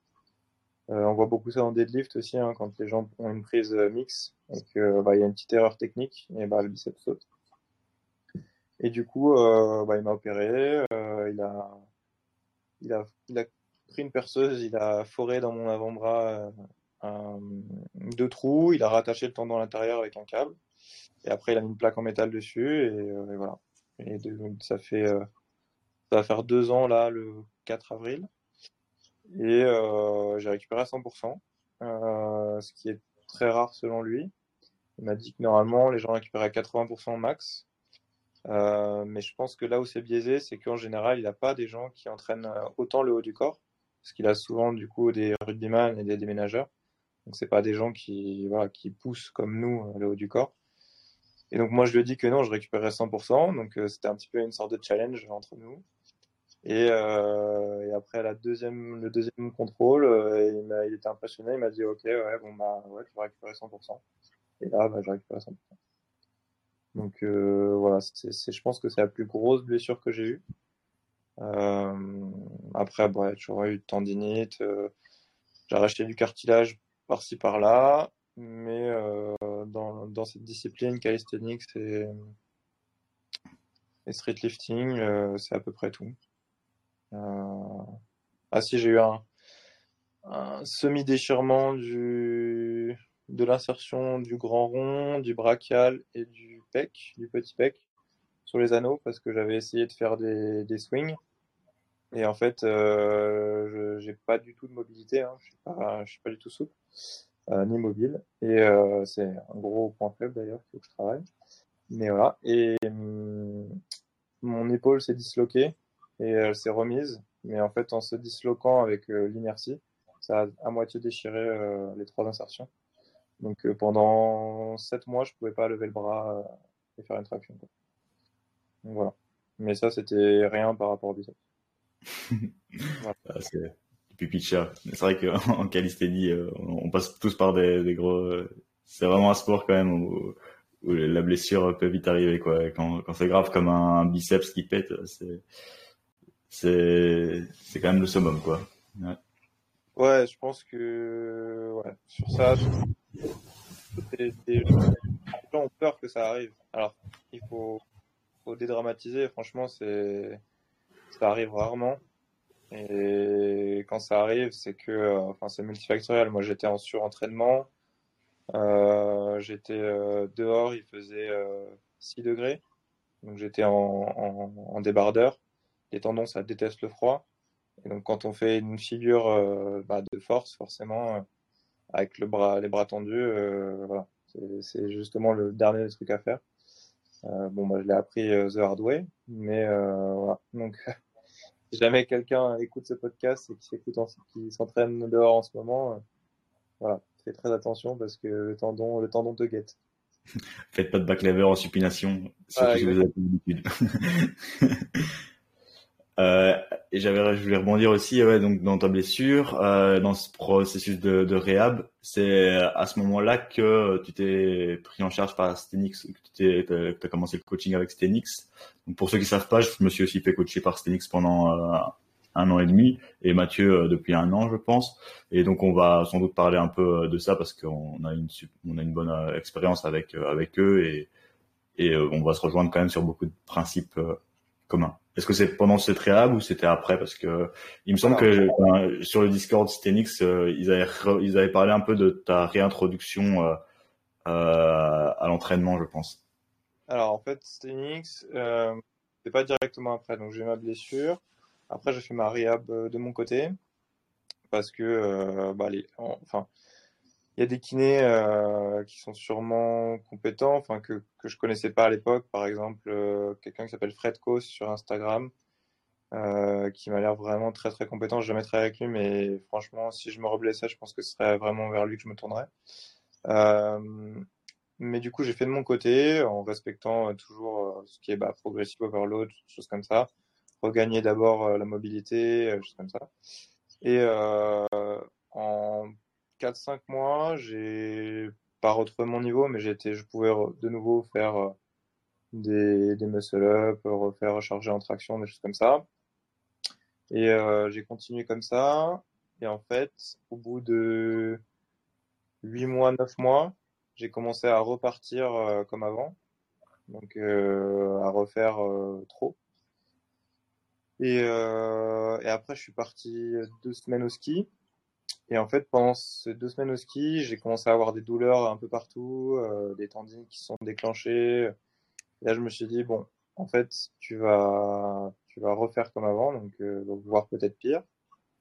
[SPEAKER 2] Euh, on voit beaucoup ça en deadlift aussi, hein, quand les gens ont une prise mix et que bah, y a une petite erreur technique, et bah le biceps saute. Et du coup, euh, bah, il m'a opéré, euh, il a pris une perceuse, il a foré dans mon avant-bras deux trous, il a rattaché le tendon à l'intérieur avec un câble, et après il a mis une plaque en métal dessus, et, euh, voilà. Et ça fait, euh, ça va faire deux ans là, le 4 avril, et euh, j'ai récupéré à 100%, ce qui est très rare selon lui. Il m'a dit que normalement les gens récupèrent à 80% max, mais je pense que là où c'est biaisé, c'est qu'en général, il n'a pas des gens qui entraînent autant le haut du corps, parce qu'il a souvent du coup des rugbyman et des déménageurs. Donc c'est pas des gens qui voilà qui poussent comme nous le haut du corps. Et donc moi je lui ai dit que non, je récupérerais 100%. Donc c'était un petit peu une sorte de challenge entre nous. Et, euh, après la deuxième, le deuxième contrôle, euh, il, était impressionné, il m'a dit ok ouais bon bah ouais tu vas récupérer 100%. Et là bah, j'ai récupéré 100%. Donc euh, voilà, c'est, je pense que c'est la plus grosse blessure que j'ai eue. Euh, après bah, j'aurais eu de tendinite, euh, j'ai racheté du cartilage par-ci par-là, mais euh, dans, dans cette discipline calisthenics et, et street lifting, c'est à peu près tout. Euh... Ah si, j'ai eu un, semi-déchirement du de l'insertion du grand rond, du brachial et du pec, du petit pec sur les anneaux parce que j'avais essayé de faire des swings et en fait euh, j'ai pas du tout de mobilité, hein. je suis pas je suis pas du tout souple euh, ni mobile et euh, c'est un gros point faible d'ailleurs qu'il faut que je travaille. Mais voilà et hum, mon épaule s'est disloquée et elle s'est remise. Mais en fait, en se disloquant avec euh, l'inertie, ça a à moitié déchiré euh, les trois insertions. Donc euh, pendant sept mois, je pouvais pas lever le bras et faire une traction. Quoi. Donc voilà. Mais ça, c'était rien par rapport au biceps.
[SPEAKER 1] Voilà. ah, c'est. C'est vrai qu'en calisthénie, on passe tous par des, des gros. C'est vraiment un sport quand même où, où, la blessure peut vite arriver quoi. Quand, quand c'est grave comme un biceps qui pète, c'est c'est c'est quand même le summum quoi.
[SPEAKER 2] Ouais. ouais je pense que ouais, sur ça, les, gens ont peur que ça arrive. Alors il faut faut dédramatiser. Franchement, c'est ça arrive rarement. Et quand ça arrive, c'est que, enfin, c'est multifactoriel. Moi, j'étais en surentraînement. Euh, j'étais euh, dehors, il faisait euh, 6 degrés. Donc, j'étais en, débardeur les tendons, ça déteste le froid. Et donc, quand on fait une figure euh, bah, de force, forcément, euh, avec les bras tendus, euh, c'est justement le dernier truc à faire. Bon, bah, je l'ai appris the hard way, mais voilà. Donc, si jamais quelqu'un écoute ce podcast et qui s'écoute, qui s'entraîne dehors en ce moment, voilà, fais très attention parce que le tendon, le tendon te guette.
[SPEAKER 1] Faites pas de back lever en supination, surtout ah, si vous avez l'habitude. Euh, et j'avais, je voulais rebondir aussi, ouais, donc dans ta blessure, euh, dans ce processus de, de réhab, c'est à ce moment-là que tu t'es pris en charge par Stenix, que tu as commencé le coaching avec Stenix. Donc pour ceux qui savent pas, je me suis aussi fait coacher par Stenix pendant euh, un an et demi, et Mathieu euh, depuis un an, je pense. Et donc on va sans doute parler un peu de ça parce qu'on a une on a une bonne expérience avec avec eux et et on va se rejoindre quand même sur beaucoup de principes Est-ce que c'est pendant cette réhab ou c'était après? Parce que il me semble que sur le Discord Stenix, euh, ils avaient ils avaient parlé un peu de ta réintroduction euh, euh, à l'entraînement, je pense.
[SPEAKER 2] Alors en fait, Stenix, euh, c'est pas directement après. Donc j'ai ma blessure. Après, j'ai fait ma réhab de mon côté parce que bah, les, enfin il y a des kinés euh, qui sont sûrement compétents, enfin que que je connaissais pas à l'époque. Par exemple, euh, quelqu'un qui s'appelle Fred Kos sur Instagram, euh, qui m'a l'air vraiment très très compétent. Je jamais avec lui, mais franchement, si je me reblessais, je pense que ce serait vraiment vers lui que je me tournerais. Mais du coup, j'ai fait de mon côté en respectant toujours ce qui est bah, progressive overload, choses comme ça. Regagner d'abord la mobilité, choses comme ça. Et en 4-5 mois, j'ai pas retrouvé mon niveau, mais j'étais, je pouvais de nouveau faire euh, des, des muscle-up, refaire recharger en traction, des choses comme ça. Et euh, j'ai continué comme ça. Et en fait, au bout de 8 mois, 9 mois, j'ai commencé à repartir euh, comme avant. Donc à refaire trop. Et, et après, je suis parti deux semaines au ski. Et en fait, pendant ces deux semaines au ski, j'ai commencé à avoir des douleurs un peu partout, euh, des tendines qui sont déclenchées. Et là, je me suis dit, bon, en fait, tu vas, tu vas refaire comme avant, donc euh, voire peut-être pire,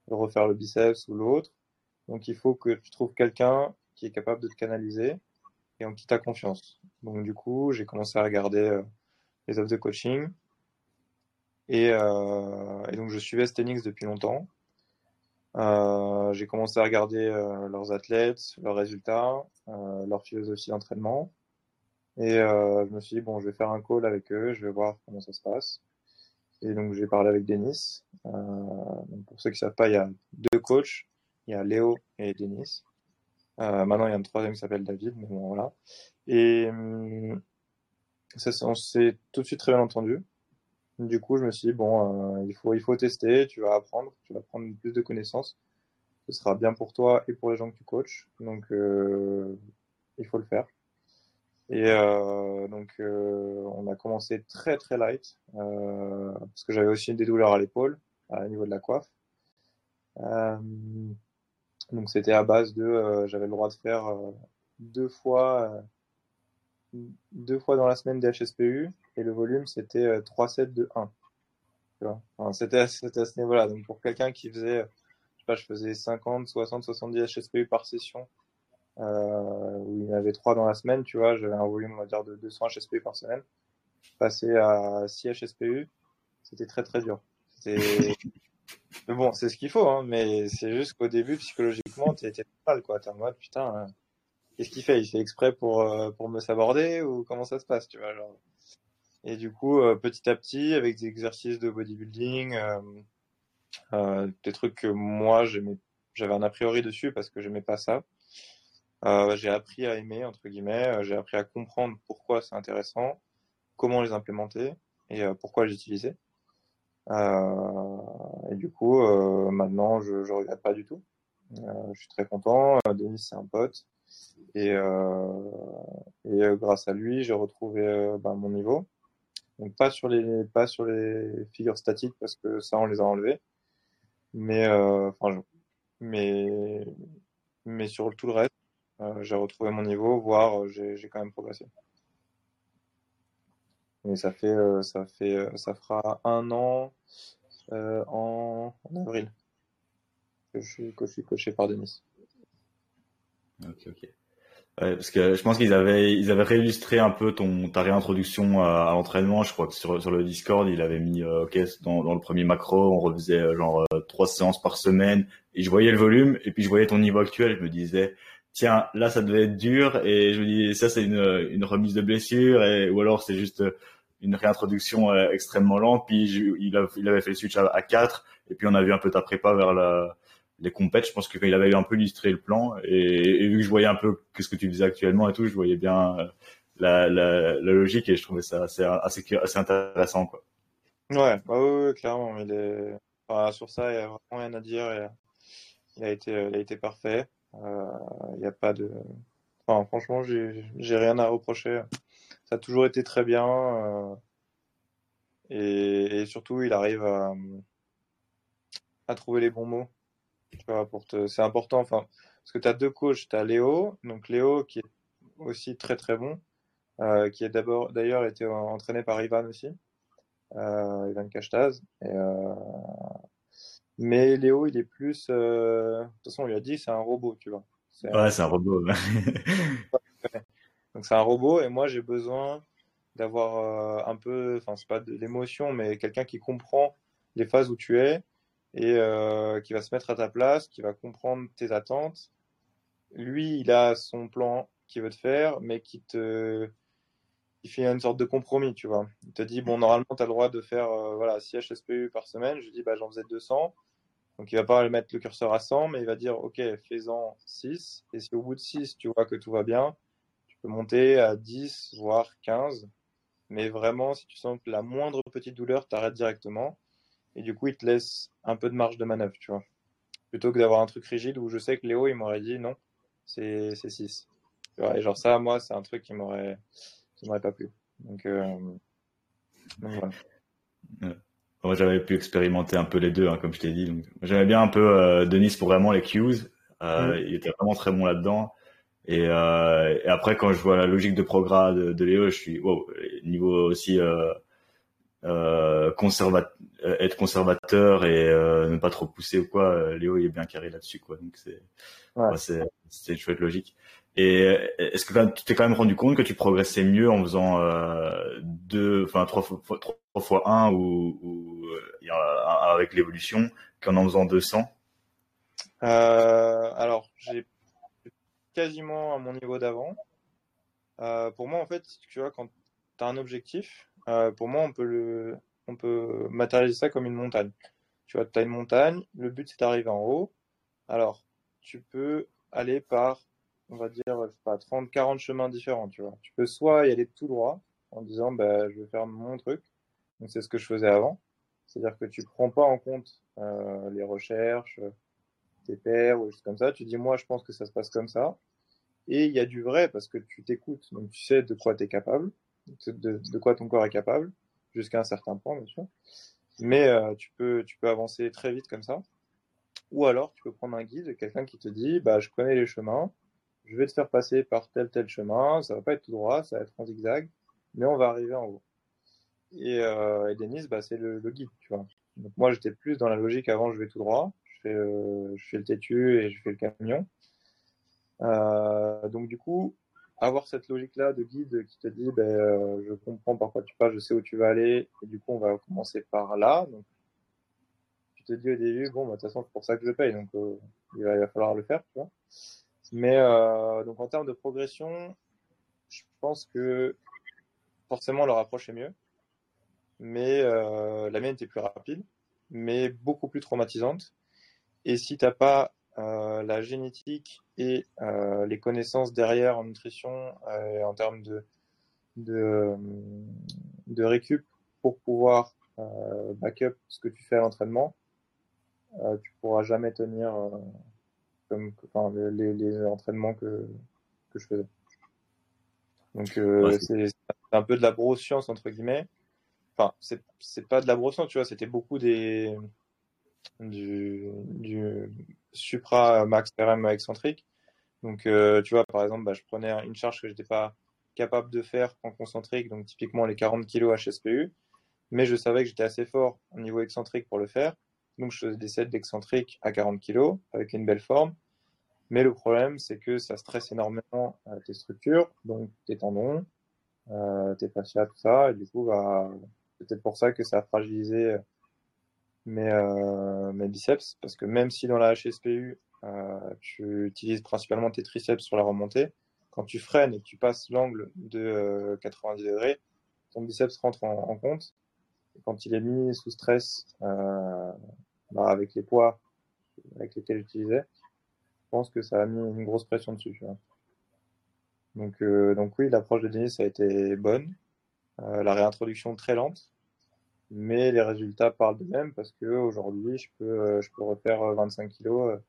[SPEAKER 2] refaire le biceps ou l'autre. Donc, il faut que tu trouves quelqu'un qui est capable de te canaliser et en qui tu as confiance. Donc, du coup, j'ai commencé à regarder euh, les offres de coaching. Et, euh, et donc, je suivais Stenix depuis longtemps. Euh, j'ai commencé à regarder euh, leurs athlètes, leurs résultats, euh, leur philosophie d'entraînement. Et je me suis dit, bon, je vais faire un call avec eux, je vais voir comment ça se passe. Et donc, j'ai parlé avec Denis. pour ceux qui savent pas, il y a deux coachs. Il y a Léo et Denis. maintenant, il y a un troisième qui s'appelle David, mais bon, voilà. Et hum, ça, on s'est tout de suite très bien entendu. Du coup, je me suis dit, bon, euh, il, faut, il faut tester, tu vas apprendre, tu vas prendre plus de connaissances. Ce sera bien pour toi et pour les gens que tu coaches. Donc, euh, il faut le faire. Et euh, donc, on a commencé très très light, parce que j'avais aussi des douleurs à l'épaule, à niveau de la coiffe. donc, c'était à base de, j'avais le droit de faire deux fois deux fois dans la semaine des HSPU et le volume c'était 3 sets de 1. Enfin, c'était à, ce niveau-là. Donc pour quelqu'un qui faisait, je sais pas, je faisais 50, 60, 70 HSPU par session, euh, où il y en avait 3 dans la semaine, tu vois, j'avais un volume, on va dire, de 200 HSPU par semaine. Passer à 6 HSPU, c'était très très dur. mais bon, c'est ce qu'il faut, hein, mais c'est juste qu'au début, psychologiquement, t'étais mal, quoi. T'es en mode, putain, hein qu'est-ce qu'il fait? Il fait exprès pour, euh, pour me saborder ou comment ça se passe, tu vois genre? Et du coup, euh, petit à petit, avec des exercices de bodybuilding, euh, des trucs que moi j'avais un a priori dessus parce que j'aimais pas ça. j'ai appris à aimer entre guillemets, j'ai appris à comprendre pourquoi c'est intéressant, comment les implémenter et pourquoi les utiliser. et du coup, maintenant, je, je regrette pas du tout. je suis très content. Denis, c'est un pote. Et, euh, et euh, grâce à lui, j'ai retrouvé euh, bah, mon niveau. Donc pas sur les pas sur les figures statiques parce que ça on les a enlevés, mais enfin mais mais sur tout le reste, j'ai retrouvé mon niveau, voire j'ai quand même progressé. Et ça fait ça fait ça fera un an en, avril que je suis que par Denis.
[SPEAKER 1] Ouais, parce que je pense qu'ils avaient ils avaient réillustré un peu ton ta réintroduction à, l'entraînement. Je crois que sur sur le Discord, il avait mis euh, ok dans dans le premier macro, on refaisait euh, genre euh, trois séances par semaine et je voyais le volume et puis je voyais ton niveau actuel. Je me disais tiens là ça devait être dur et je me dis ça c'est une une remise de blessure et ou alors c'est juste une réintroduction extrêmement lente. Puis il, a, il avait fait le switch à, à 4 et puis on a vu un peu ta prépa vers la les compètes, je pense que quand il avait un peu illustré le plan et, vu que je voyais un peu ce que tu faisais actuellement et tout, je voyais bien euh, la, logique et je trouvais ça assez, intéressant quoi.
[SPEAKER 2] Ouais, bah oui, clairement, il est sur ça, il y a vraiment rien à dire. Il a été, il a été parfait. Euh, il n'y a pas de, enfin, franchement, j'ai, rien à reprocher. Ça a toujours été très bien. Euh, et, surtout, il arrive à trouver les bons mots c'est important. Enfin, parce que tu as deux coachs, tu as Léo, donc Léo qui est aussi très très bon, euh, qui est d'abord d'ailleurs été entraîné par Ivan aussi, euh, Ivan Kashtaz. Euh, mais Léo, il est plus. de toute façon, on lui a dit c'est un robot, tu vois.
[SPEAKER 1] Ouais, c'est un robot.
[SPEAKER 2] donc c'est un robot et moi j'ai besoin d'avoir un peu, enfin c'est pas de l'émotion, mais quelqu'un qui comprend les phases où tu es et euh, qui va se mettre à ta place, qui va comprendre tes attentes. Lui, il a son plan qu'il veut te faire, mais qui te il fait une sorte de compromis, tu vois. Il te dit, bon, normalement, tu as le droit de faire euh, voilà, 6 HSPU par semaine. Je dis, bah, j'en faisais 200. Donc, il va pas mettre le curseur à 100, mais il va dire, OK, fais-en 6. Et si au bout de 6, tu vois que tout va bien, tu peux monter à 10, voire 15. Mais vraiment, si tu sens que la moindre petite douleur, t'arrêtes directement. Et du coup, il te laisse un peu de marge de manœuvre, tu vois. Plutôt que d'avoir un truc rigide où je sais que Léo, il m'aurait dit non, c'est 6. Et genre ça, moi, c'est un truc qui m'aurait m'aurait pas plu. Donc, euh,
[SPEAKER 1] voilà. Moi, j'avais pu expérimenter un peu les deux, hein, comme je t'ai dit. Donc, j'aimais bien un peu euh, Denis pour vraiment les cues. Euh, mm. Il était vraiment très bon là-dedans. Et, et, après, quand je vois la logique de progrès de, de Léo, je suis wow, niveau aussi euh, conserva euh, être conservateur et euh, ne pas trop pousser ou quoi. Euh, Léo il est bien carré là-dessus quoi. Donc c'est ouais. c'est c'est une chouette logique. Et est-ce que tu t'es quand même rendu compte que tu progressais mieux en faisant euh, deux, enfin trois fois trois fois un ou, ou avec l'évolution qu'en en faisant 200
[SPEAKER 2] Euh, alors, j'ai quasiment à mon niveau d'avant. Euh, pour moi, en fait, tu vois, quand tu as un objectif, euh, pour moi, on peut, le, matérialiser ça comme une montagne. Tu vois, tu as une montagne, le but c'est d'arriver en haut. Alors, tu peux aller par, on va dire, pas, 30, 40 chemins différents, tu vois. Tu peux soit y aller tout droit en disant, bah, je vais faire mon truc. Donc, c'est ce que je faisais avant. C'est-à-dire que tu prends pas en compte euh, les recherches, tes pairs ou choses comme ça. Tu dis, moi, je pense que ça se passe comme ça. Et il y a du vrai parce que tu t'écoutes. Donc, tu sais de quoi tu es capable, de, quoi ton corps est capable, jusqu'à un certain point, bien sûr. Mais euh, tu, peux, tu peux avancer très vite comme ça. Ou alors, tu peux prendre un guide, quelqu'un qui te dit, bah, je connais les chemins, je vais te faire passer par tel, tel chemin, ça va pas être tout droit, ça va être en zigzag, mais on va arriver en haut. Et, euh, et Denis, bah, c'est le, le, guide, tu vois. Donc moi, j'étais plus dans la logique avant, je vais tout droit, je fais, euh, je fais le têtu et je fais le camion. Euh, donc du coup, avoir cette logique-là de guide qui te dit, ben, euh, je comprends par quoi tu passes, je sais où tu vas aller, et du coup, on va commencer par là. Donc, tu te dis au début, bon, bah, de toute façon, c'est pour ça que je paye, donc euh, il, va, falloir le faire, tu. Mais euh, donc en termes de progression, je pense que forcément leur approche est mieux, mais la mienne était plus rapide, mais beaucoup plus traumatisante. Et si t'as pas la génétique et euh, les connaissances derrière en nutrition, euh, en termes de, de, de récup pour pouvoir euh, backup ce que tu fais à l'entraînement, euh, tu pourras jamais tenir comme enfin, les, les, entraînements que, que je faisais. Donc ouais, c'est un peu de la grosse science entre guillemets. Enfin, c'est pas de la brosse, tu vois, c'était beaucoup des du, du supra max RM excentrique. Donc, euh, tu vois, par exemple, bah, je prenais une charge que je n'étais pas capable de faire en concentrique, donc typiquement les 40 kg HSPU, mais je savais que j'étais assez fort au niveau excentrique pour le faire. Donc, je faisais des sets d'excentrique à 40 kg avec une belle forme. Mais le problème, c'est que ça stresse énormément euh, tes structures, donc tes tendons, euh, tes fascias, tout ça. Et du coup, bah, peut-être pour ça que ça a fragilisé mes, euh, mes biceps, parce que même si dans la HSPU, euh, tu utilises principalement tes triceps sur la remontée, quand tu freines et que tu passes l'angle de euh, 90 degrés, ton biceps rentre en, en, compte. Et quand il est mis sous stress euh, bah, avec les poids avec lesquels j'utilisais, je pense que ça a mis une grosse pression dessus. Tu vois. Donc, euh, donc oui, l'approche de Denis a été bonne. Euh, la réintroduction très lente, mais les résultats parlent d'eux-mêmes parce que aujourd'hui, je peux, euh, je peux refaire 25 kilos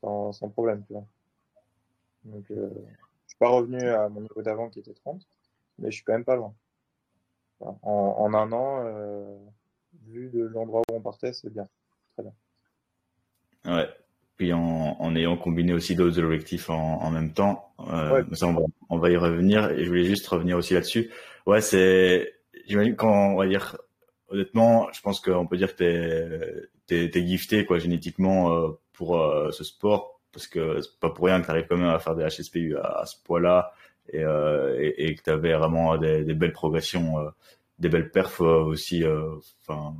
[SPEAKER 2] sans, sans problème. Tu vois. Donc, euh, je suis pas revenu à mon niveau d'avant qui était 30, mais je suis quand même pas loin. En, en un an, euh, vu de l'endroit où on partait, c'est bien, très bien.
[SPEAKER 1] Ouais. Puis en, en ayant combiné aussi d'autres objectifs en, en, même temps, euh, ouais. ça on va, on va y revenir. Et je voulais juste revenir aussi là-dessus. Ouais, c'est, j'imagine quand on va dire honnêtement, je pense qu'on peut dire que t'es es, es, gifté quoi génétiquement euh, pour euh, ce sport parce que c'est pas pour rien que tu arrives quand même à faire des HSPU à, ce poids-là et, euh, et, et, que tu avais vraiment des, des, belles progressions, euh, des belles perfs aussi, enfin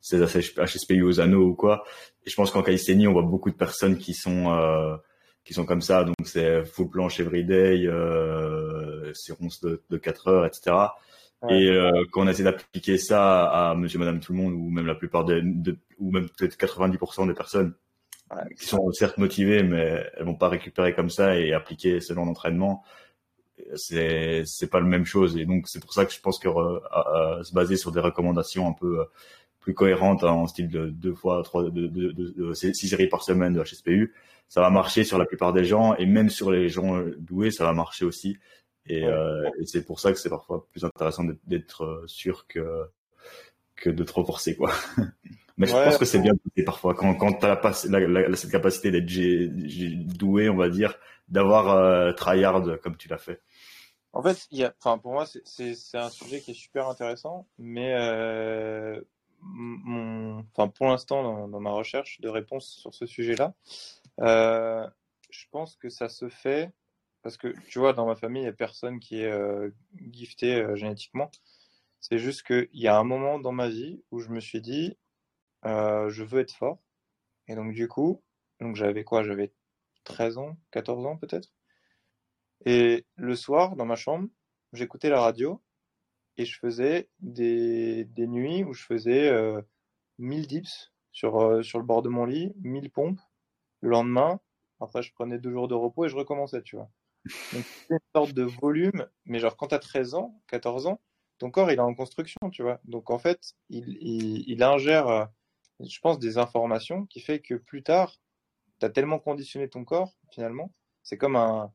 [SPEAKER 1] ces HSPU aux anneaux ou quoi. Et je pense qu'en calisthénie, on voit beaucoup de personnes qui sont qui sont comme ça, donc c'est full planche everyday, euh, séance de, de 4 heures, etc. Ouais. Et euh, quand on essaie d'appliquer ça à Monsieur, Madame, tout le monde, ou même la plupart des, de, ou même peut-être 90% des personnes ouais. qui sont certes motivées, mais elles vont pas récupérer comme ça et appliquer selon l'entraînement, c'est c'est pas la même chose. Et donc c'est pour ça que je pense que euh, se baser sur des recommandations un peu plus cohérentes hein, en style de deux fois trois de, de, de, de, six séries par semaine de HSPU, ça va marcher sur la plupart des gens et même sur les gens doués, ça va marcher aussi. Et, ouais. euh, et c'est pour ça que c'est parfois plus intéressant d'être sûr que que de trop forcer quoi. Mais je pense que c'est bien parfois quand quand t'as la, la, la, cette capacité d'être doué, on va dire, d'avoir euh, tryhard comme tu l'as fait.
[SPEAKER 2] En fait, il y a, enfin pour moi c'est c'est un sujet qui est super intéressant, mais euh, mon, enfin pour l'instant dans, dans, ma recherche de réponse sur ce sujet-là, euh, je pense que ça se fait parce que tu vois, dans ma famille, il n'y a personne qui est euh, gifté euh, génétiquement. C'est juste qu'il y a un moment dans ma vie où je me suis dit, euh, je veux être fort. Et donc, du coup, Donc j'avais quoi? J'avais 13 ans, 14 ans peut-être. Et le soir, dans ma chambre, j'écoutais la radio et je faisais des, des nuits où je faisais euh, 1000 dips sur, sur le bord de mon lit, 1000 pompes. Le lendemain, après, je prenais deux jours de repos et je recommençais, tu vois. Donc, c'est une sorte de volume, mais genre quand tu as 13 ans, 14 ans, ton corps il est en construction, tu vois. Donc en fait, il, ingère, euh, je pense, des informations qui fait que plus tard, tu as tellement conditionné ton corps, finalement. C'est comme un,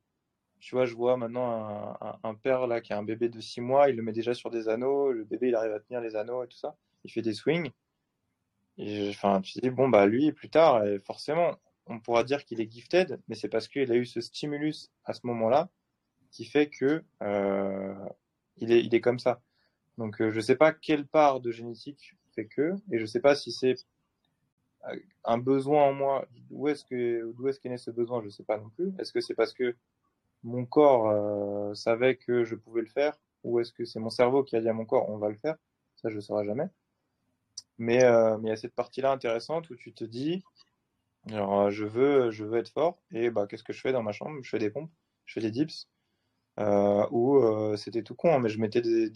[SPEAKER 2] tu vois, je vois maintenant un, père là qui a un bébé de 6 mois, il le met déjà sur des anneaux, le bébé il arrive à tenir les anneaux et tout ça, il fait des swings. Enfin, tu dis, bon, bah lui, plus tard, forcément, on pourra dire qu'il est gifted, mais c'est parce qu'il a eu ce stimulus à ce moment-là qui fait que euh, il, est, comme ça. Donc euh, je sais pas quelle part de génétique fait que, et je sais pas si c'est euh, un besoin en moi. D'où est-ce que d'où est-ce qu'est né ce besoin Je sais pas non plus. Est-ce que c'est parce que mon corps savait que je pouvais le faire, ou est-ce que c'est mon cerveau qui a dit à mon corps on va le faire? Ça je ne saurai jamais. Mais mais il y a cette partie-là intéressante où tu te dis alors, je veux, je veux être fort. Et bah, qu'est-ce que je fais dans ma chambre? Je fais des pompes, je fais des dips. Euh, ou euh, c'était tout con, hein, mais je mettais des,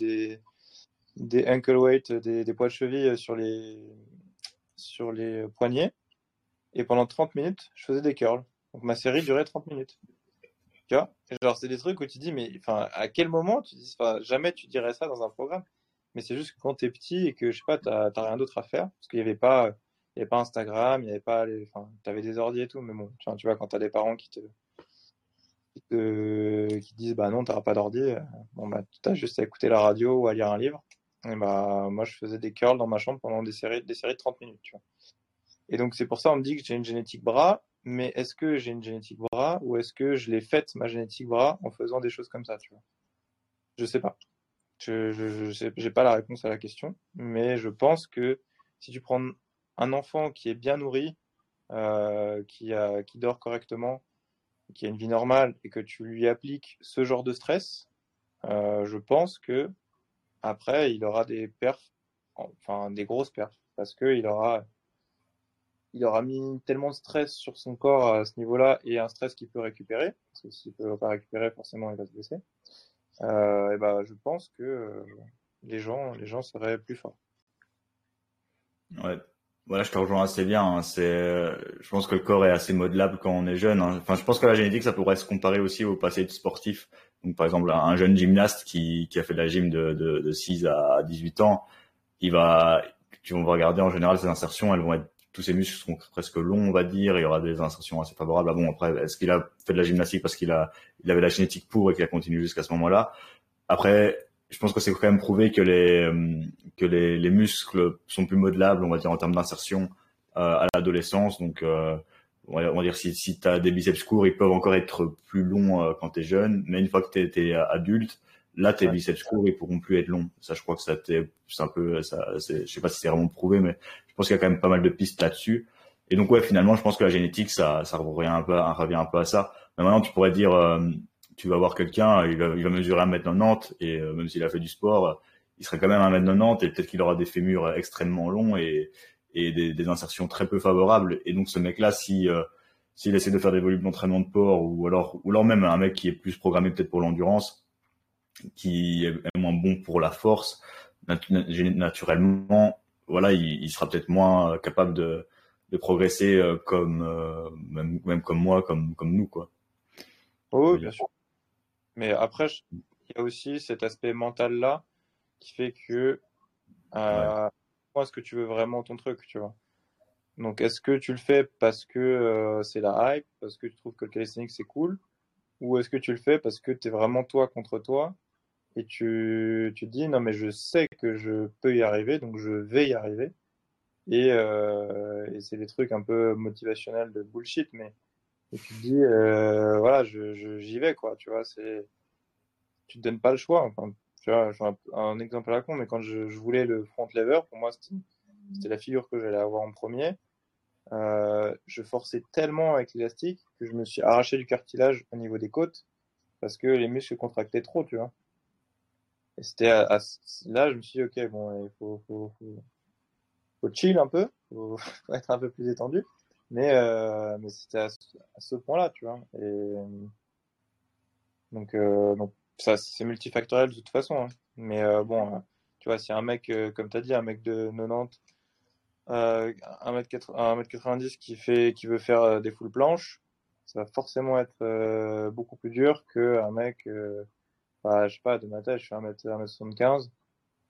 [SPEAKER 2] des, ankle weight, des, des poids de cheville sur les, sur les poignets. Et pendant 30 minutes, je faisais des curls. Donc ma série durait 30 minutes. Tu vois? Genre, c'est des trucs où tu dis, mais à quel moment tu dis, jamais tu dirais ça dans un programme. Mais c'est juste que quand tu es petit et que, je sais pas, tu n'as rien d'autre à faire, parce qu'il n'y avait pas il n'y avait pas Instagram, il n'y avait pas les, enfin, tu avais des ordi et tout, mais bon, tu vois, quand tu as des parents qui te, qui te, qui disent, bah non, t'auras pas d'ordi, euh, bon, bah, tu as juste à écouter la radio ou à lire un livre. Et bah, moi, je faisais des curls dans ma chambre pendant des séries, des séries de 30 minutes, tu vois. Et donc, c'est pour ça, on me dit que j'ai une génétique bras, mais est-ce que j'ai une génétique bras ou est-ce que je l'ai faite, ma génétique bras, en faisant des choses comme ça, tu vois? Je sais pas. Je, j'ai pas la réponse à la question, mais je pense que si tu prends un enfant qui est bien nourri, euh, qui, dort correctement, qui a une vie normale et que tu lui appliques ce genre de stress, euh, je pense que après il aura des perfs, enfin des grosses perfs, parce qu'il aura il aura mis tellement de stress sur son corps à ce niveau-là et un stress qu'il peut récupérer, parce que s'il peut pas récupérer, forcément il va se blesser. Euh, et ben, je pense que les gens, les gens seraient plus forts.
[SPEAKER 1] Ouais, voilà, je te rejoins assez bien. Hein. C'est, je pense que le corps est assez modelable quand on est jeune. Hein. Enfin, je pense que la génétique, ça pourrait se comparer aussi au passé de sportif. Donc, par exemple, un jeune gymnaste qui, qui a fait de la gym de, de, de 6 à 18 ans, il va, tu vas regarder en général ses insertions, elles vont être, tous ses muscles seront presque longs, on va dire. Il y aura des insertions assez favorables. Ah bon, après, est-ce qu'il a fait de la gymnastique parce qu'il a, il avait la génétique pour et qu'il a continué jusqu'à ce moment-là? Après, je pense que c'est quand même prouvé que les euh, que les, les, muscles sont plus modelables, on va dire en termes d'insertion euh, à l'adolescence. Donc, euh, on, va, on, va, dire si si tu as des biceps courts, ils peuvent encore être plus longs euh, quand tu es jeune, mais une fois que tu es, adulte, là tes ouais. biceps courts, ils pourront plus être longs. Ça, je crois que ça c'est un peu ça. Je sais pas si c'est vraiment prouvé, mais je pense qu'il y a quand même pas mal de pistes là-dessus. Et donc ouais, finalement, je pense que la génétique, ça ça revient un peu, revient un peu à ça. Mais maintenant, tu pourrais dire tu vas voir quelqu'un, il va, il va mesurer 1m90 et euh, même s'il a fait du sport, il serait quand même 1m90 et peut-être qu'il aura des fémurs extrêmement longs et, et des, des, insertions très peu favorables. Et donc ce mec-là, si euh, s'il essaie de faire des volumes d'entraînement de port ou alors ou alors même un mec qui est plus programmé peut-être pour l'endurance, qui est moins bon pour la force, naturellement, voilà, il, il sera peut-être moins capable de, de progresser euh, comme euh, même, même comme moi, comme comme nous quoi.
[SPEAKER 2] Oh, bien sûr. Mais après, il y a aussi cet aspect mental-là qui fait que euh, ouais. est-ce que tu veux vraiment ton truc, tu vois? Donc, est-ce que tu le fais parce que euh, c'est la hype, parce que tu trouves que le calisthenics c'est cool, ou est-ce que tu le fais parce que tu es vraiment toi contre toi et tu, tu te dis non mais je sais que je peux y arriver, donc je vais y arriver. Et, euh, et c'est des trucs un peu motivationnels de bullshit, mais et tu te dis euh, voilà je, je, j'y vais quoi tu vois c'est tu te donnes pas le choix enfin tu vois un, un exemple à la con mais quand je, je voulais le front lever pour moi c'était, la figure que j'allais avoir en premier. Euh, je forçais tellement avec l'élastique que je me suis arraché du cartilage au niveau des côtes parce que les muscles contractaient trop tu vois. Et c'était à, à, là je me suis dit ok bon il faut faut, faut, faut chill un peu faut, être un peu plus détendu Mais, euh, mais c'était à, ce point-là, tu vois. Et donc, euh, donc ça, c'est multifactoriel de toute façon. Hein. Mais euh, bon, tu vois, si un mec, comme tu as dit, un mec de 90, 1m90 qui, fait, qui veut faire des full planches, ça va forcément être beaucoup plus dur qu'un mec, bah, je sais pas, de ma taille, je fais 1m, 1m75.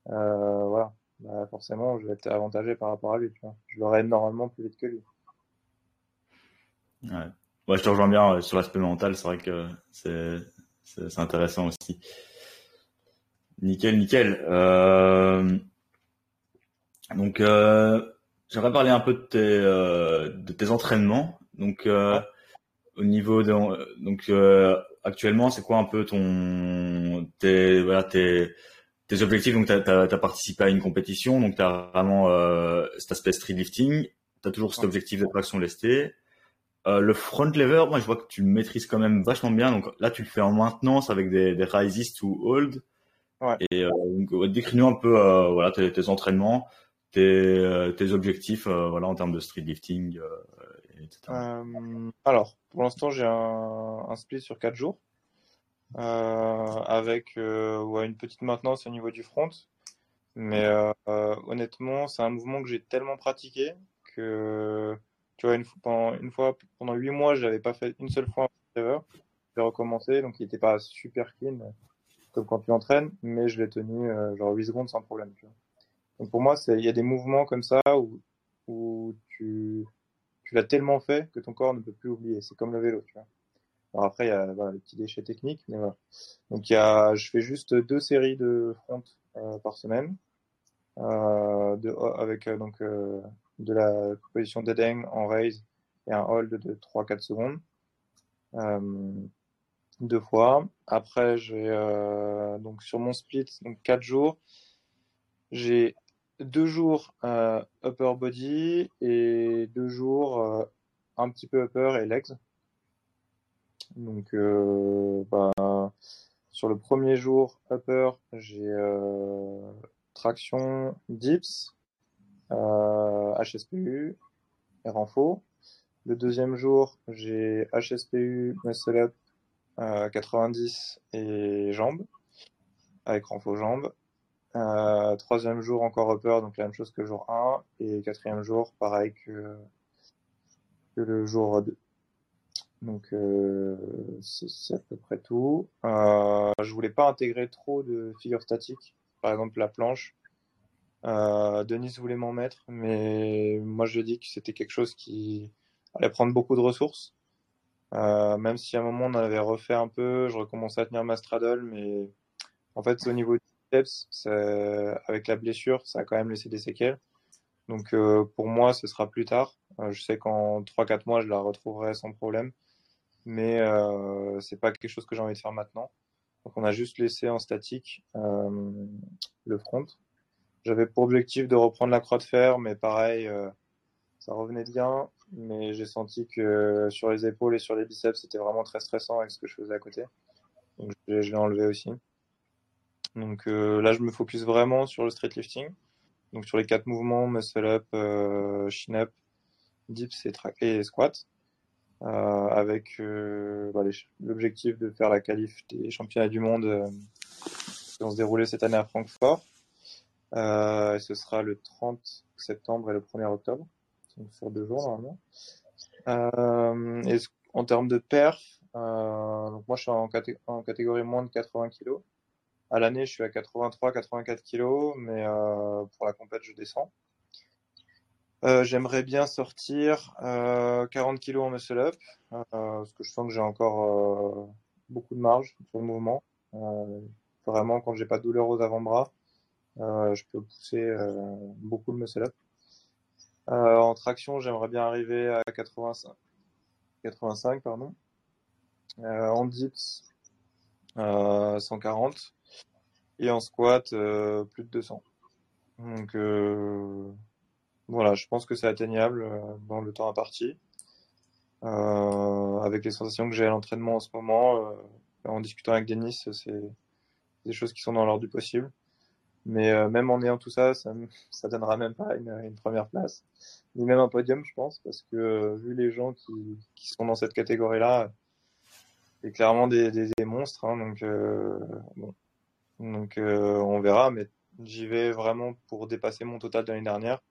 [SPEAKER 2] voilà. Bah, forcément, je vais être avantagé par rapport à lui. Tu vois. Je l'aurai normalement plus vite que lui.
[SPEAKER 1] Ouais. ouais je te rejoins bien euh, sur l'aspect mental. C'est vrai que c'est, intéressant aussi. Nickel, nickel. Euh... Donc, euh... j'aimerais parler un peu de tes, euh, de tes entraînements. Donc, euh, au niveau de, donc actuellement, c'est quoi un peu ton, tes, voilà, tes tes objectifs, donc tu as, participé à une compétition, donc tu as vraiment euh, cet aspect street lifting, tu as toujours cet objectif de traction lestée. Euh, le front lever, moi je vois que tu le maîtrises quand même vachement bien, donc là tu le fais en maintenance avec des, des rises to hold. Ouais. Et euh, décris-nous un peu euh, voilà tes, tes, entraînements, tes, euh, tes objectifs voilà en termes de street lifting, etc.
[SPEAKER 2] alors pour l'instant j'ai un, un split sur 4 jours. Avec ouais, une petite maintenance au niveau du front. Mais honnêtement, c'est un mouvement que j'ai tellement pratiqué que tu vois, une pendant, fois, pendant 8 mois, j'avais pas fait une seule fois un serveur. J'ai recommencé, donc il était pas super clean comme quand tu entraînes, mais je l'ai tenu genre 8 secondes sans problème. Donc pour moi, il y a des mouvements comme ça où, où tu, tu l'as tellement fait que ton corps ne peut plus oublier. C'est comme le vélo, tu vois. Alors après, il y a voilà, les petits déchets techniques, mais voilà. Donc je fais juste deux séries de front euh, par semaine, euh, avec euh, euh, de la position d'Edeng en raise et un hold de 3-4 secondes, euh, deux fois. Après, j'ai donc sur mon split, donc quatre jours, j'ai deux jours upper body et deux jours un petit peu upper et legs. Donc, euh, bah, sur le premier jour upper, j'ai euh, traction dips, euh, HSPU et renfo. Le deuxième jour, j'ai HSPU, muscle up, 90 et jambes, avec renfo jambes. Euh, troisième jour encore upper, donc la même chose que jour 1. Et quatrième jour, pareil que, le jour 2. Donc euh, c'est à peu près tout. Euh, je voulais pas intégrer trop de figures statiques, par exemple la planche. Euh, Denis voulait m'en mettre, mais moi je dis que c'était quelque chose qui allait prendre beaucoup de ressources. Euh, même si à un moment on avait refait un peu, je recommençais à tenir ma straddle, mais en fait au niveau du steps, avec la blessure, ça a quand même laissé des séquelles. Donc euh, pour moi, ce sera plus tard. Euh, je sais qu'en 3-4 mois, je la retrouverai sans problème mais euh, c'est pas quelque chose que j'ai envie de faire maintenant. Donc on a juste laissé en statique euh, le front. J'avais pour objectif de reprendre la croix de fer, mais pareil, euh, ça revenait bien, mais j'ai senti que sur les épaules et sur les biceps, c'était vraiment très stressant avec ce que je faisais à côté. Donc je, l'ai enlevé aussi. Donc euh, là, je me focus vraiment sur le street lifting. Donc sur les quatre mouvements, muscle up, euh, chin up, dips et, et squat. Euh, avec euh, bah, l'objectif de faire la qualif des championnats du monde euh, qui vont se dérouler cette année à Francfort. Et ce sera le 30 septembre et le 1er octobre, donc sur deux jours normalement. et en termes de perf, donc moi je suis en, catégorie moins de 80 kg. À l'année, je suis à 83-84 kg, mais pour la compète, je descends. Euh, j'aimerais bien sortir euh, 40 kg en muscle up, euh, parce que je sens que j'ai encore euh, beaucoup de marge sur le mouvement. Euh, vraiment, quand j'ai pas de douleur aux avant-bras, je peux pousser beaucoup de muscle up. en traction, j'aimerais bien arriver à 85, 85 pardon. en dips, 140 et en squat, plus de 200. Donc voilà, je pense que c'est atteignable euh, dans le temps imparti. Euh, avec les sensations que j'ai à l'entraînement en ce moment, euh, en discutant avec Denis, c'est des choses qui sont dans l'ordre du possible. Mais euh, même en ayant tout ça, ça, ça donnera même pas une, première place, ni même un podium, je pense, parce que euh, vu les gens qui, sont dans cette catégorie-là, c'est clairement des, des, monstres. Hein, donc, euh, bon. donc on verra, mais j'y vais vraiment pour dépasser mon total de l'année dernière,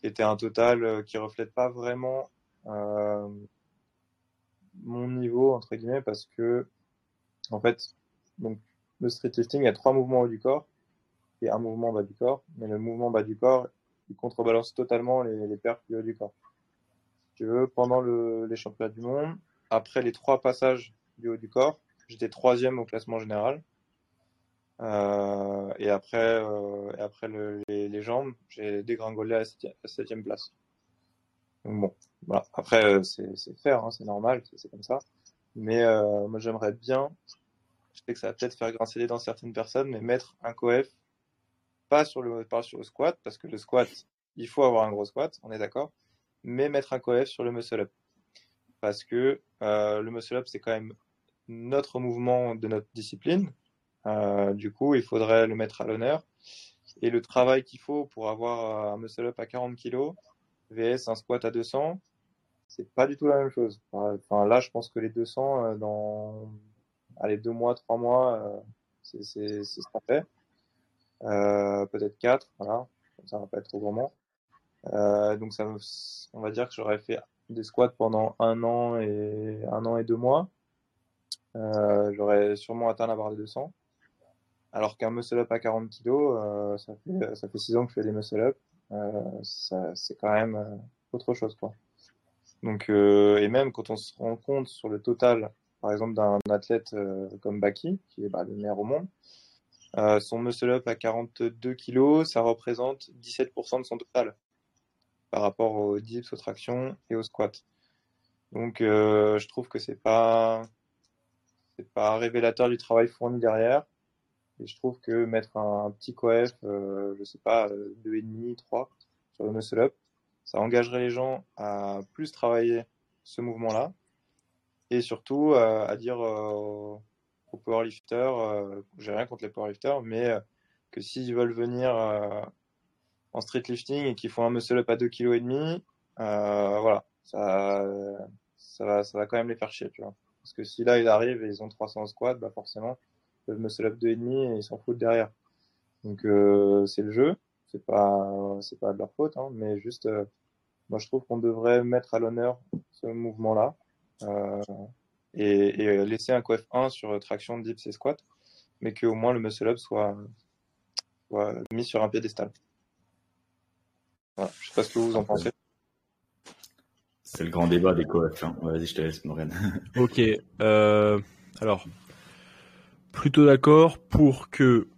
[SPEAKER 2] qui était un total qui reflète pas vraiment mon niveau entre guillemets, parce que en fait, donc le street lifting, il y a trois mouvements haut du corps et un mouvement bas du corps. Mais le mouvement bas du corps, il contrebalance totalement les, les perfs du haut du corps. Si tu veux, pendant le, les championnats du monde, après les trois passages du haut du corps, j'étais troisième au classement général. Euh, et après, euh, et après le, les, jambes, j'ai dégringolé à la septième, place. Donc bon, voilà. Après, euh, c'est faire, hein, c'est normal, c'est comme ça. Mais moi, j'aimerais bien, je sais que ça va peut-être faire grincer les dents certaines personnes, mais mettre un coef pas sur le, pas sur le squat, parce que le squat, il faut avoir un gros squat, on est d'accord, mais mettre un coef sur le muscle up. Parce que euh, le muscle up, c'est quand même notre mouvement de notre discipline. Euh, du coup, il faudrait le mettre à l'honneur. Et le travail qu'il faut pour avoir un muscle up à 40 kg, VS un squat à 200, c'est pas du tout la même chose. Enfin, là, je pense que les 200, euh, dans allez, deux mois, trois mois, euh, c'est ce qu'on fait. Euh, peut-être quatre, voilà, ça va pas être trop gourmand. Euh, donc on va dire que j'aurais fait des squats pendant un an et un an et deux mois. Euh, j'aurais sûrement atteint la barre des 200. Alors qu'un muscle up à 40 kg, ça fait ça fait six ans que je fais des muscle up. Euh, c'est quand même autre chose quoi. Donc et même quand on se rend compte sur le total, par exemple d'un athlète comme Baki, qui est bah, le meilleur au monde, euh, son muscle up à 42 kg, ça représente 17% de son total par rapport aux dips, aux tractions et aux squats. Donc, euh, je trouve que c'est pas pas révélateur du travail fourni derrière. Et je trouve que mettre un, petit coef, euh, je sais pas, 2,5, 3 sur le muscle up, ça engagerait les gens à plus travailler ce mouvement-là et surtout euh, à dire euh, aux powerlifters, euh, j'ai rien contre les powerlifters, mais euh, que s'ils veulent venir euh, en street lifting et qu'ils font un muscle up à 2 kg voilà, ça, va, ça va quand même les faire chier, tu vois. Parce que si là ils arrivent et ils ont 300 squats, bah forcément, le muscle up 2,5 et ils s'en foutent derrière. Donc c'est le jeu, c'est pas pas de leur faute, hein, mais juste moi je trouve qu'on devrait mettre à l'honneur ce mouvement-là. Et, et laisser un coef 1 sur traction, dips et squat, mais qu'au moins le muscle up soit, soit, mis sur un piédestal. Voilà. Je sais pas ce que vous en pensez.
[SPEAKER 1] C'est le grand débat des coefs. Hein. Vas-y, je te laisse, Morgan.
[SPEAKER 3] ok. Euh, alors, plutôt d'accord pour que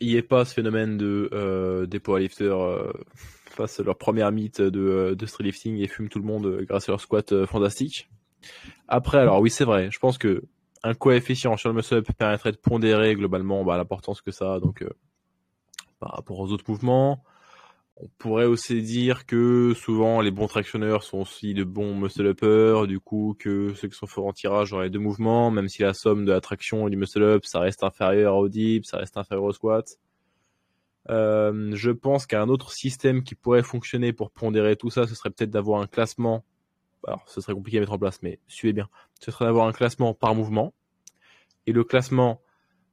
[SPEAKER 3] il n'y ait pas ce phénomène de euh, des powerlifters euh, fassent leur première mythe de, de street lifting et fument tout le monde grâce à leur squat euh, fantastique. Après, alors oui, c'est vrai. Je pense que un coefficient sur le muscle-up permettrait de pondérer globalement bah, l'importance que ça a donc euh, par rapport aux autres mouvements. On pourrait aussi dire que souvent les bons tractionneurs sont aussi de bons muscle-uppers, du coup que ceux qui sont forts en tirage auraient deux mouvements, même si la somme de la traction et du muscle-up ça reste inférieur au dip, ça reste inférieur au squat. Euh, je pense qu'un autre système qui pourrait fonctionner pour pondérer tout ça, ce serait peut-être d'avoir un classement alors ce serait compliqué à mettre en place, mais suivez bien, ce serait d'avoir un classement par mouvement, et le classement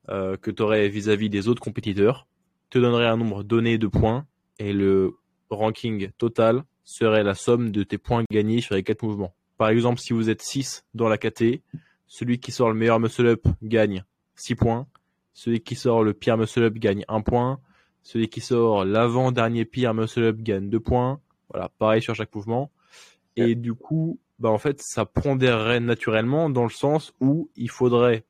[SPEAKER 3] euh, que tu aurais vis-à-vis des autres compétiteurs te donnerait un nombre donné de points, et le ranking total serait la somme de tes points gagnés sur les quatre mouvements. Par exemple, si vous êtes 6 dans la KT, celui qui sort le meilleur muscle-up gagne 6 points, celui qui sort le pire muscle-up gagne 1 point, celui qui sort l'avant-dernier pire muscle-up gagne 2 points, voilà, pareil sur chaque mouvement. Et du coup, bah en fait, ça pondérerait naturellement dans le sens où il faudrait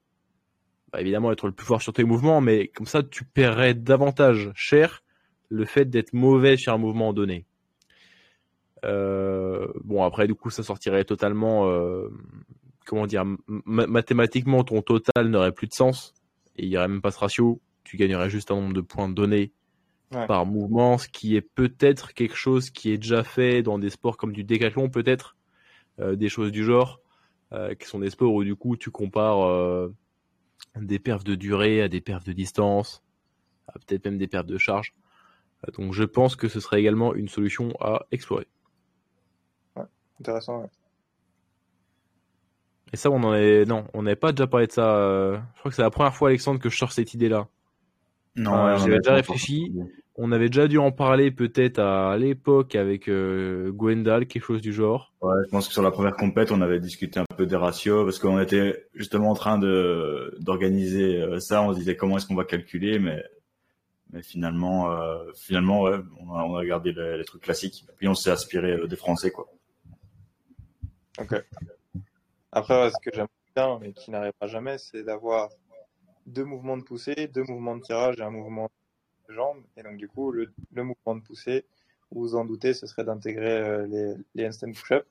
[SPEAKER 3] bah évidemment être le plus fort sur tes mouvements, mais comme ça, tu paierais davantage cher le fait d'être mauvais sur un mouvement donné. Euh, bon, après, du coup, ça sortirait totalement, euh, comment dire, mathématiquement, ton total n'aurait plus de sens et il n'y aurait même pas ce ratio. Tu gagnerais juste un nombre de points donnés ouais. par mouvement, ce qui est peut-être quelque chose qui est déjà fait dans des sports comme du décathlon, peut-être, euh, des choses du genre, euh, qui sont des sports où du coup tu compares euh, des perfs de durée à des perfs de distance, peut-être même des pertes de charge. donc je pense que ce serait également une solution à explorer.
[SPEAKER 2] Ouais, intéressant. Ouais.
[SPEAKER 3] Et ça, on en est. Non, on n'avait pas déjà parlé de ça. Je crois que c'est la première fois, Alexandre, que je sors cette idée-là. Non, j'avais déjà réfléchi. On avait déjà dû en parler peut-être à l'époque avec euh, Gwendal, quelque chose du genre.
[SPEAKER 1] Ouais, je pense que sur la première compète, on avait discuté un peu des ratios parce qu'on était justement en train de d'organiser euh, ça. On se disait comment est-ce qu'on va calculer, mais mais finalement, euh, finalement, ouais, on a, on a gardé les, les, trucs classiques. Puis on s'est aspiré des Français, quoi.
[SPEAKER 2] Ok. Après, ce que j'aime bien, mais qui n'arrivera jamais, c'est d'avoir deux mouvements de poussée, deux mouvements de tirage et un mouvement de jambe. Et donc, du coup, le, mouvement de poussée, vous vous en doutez, ce serait d'intégrer euh, les, les handstand push-up.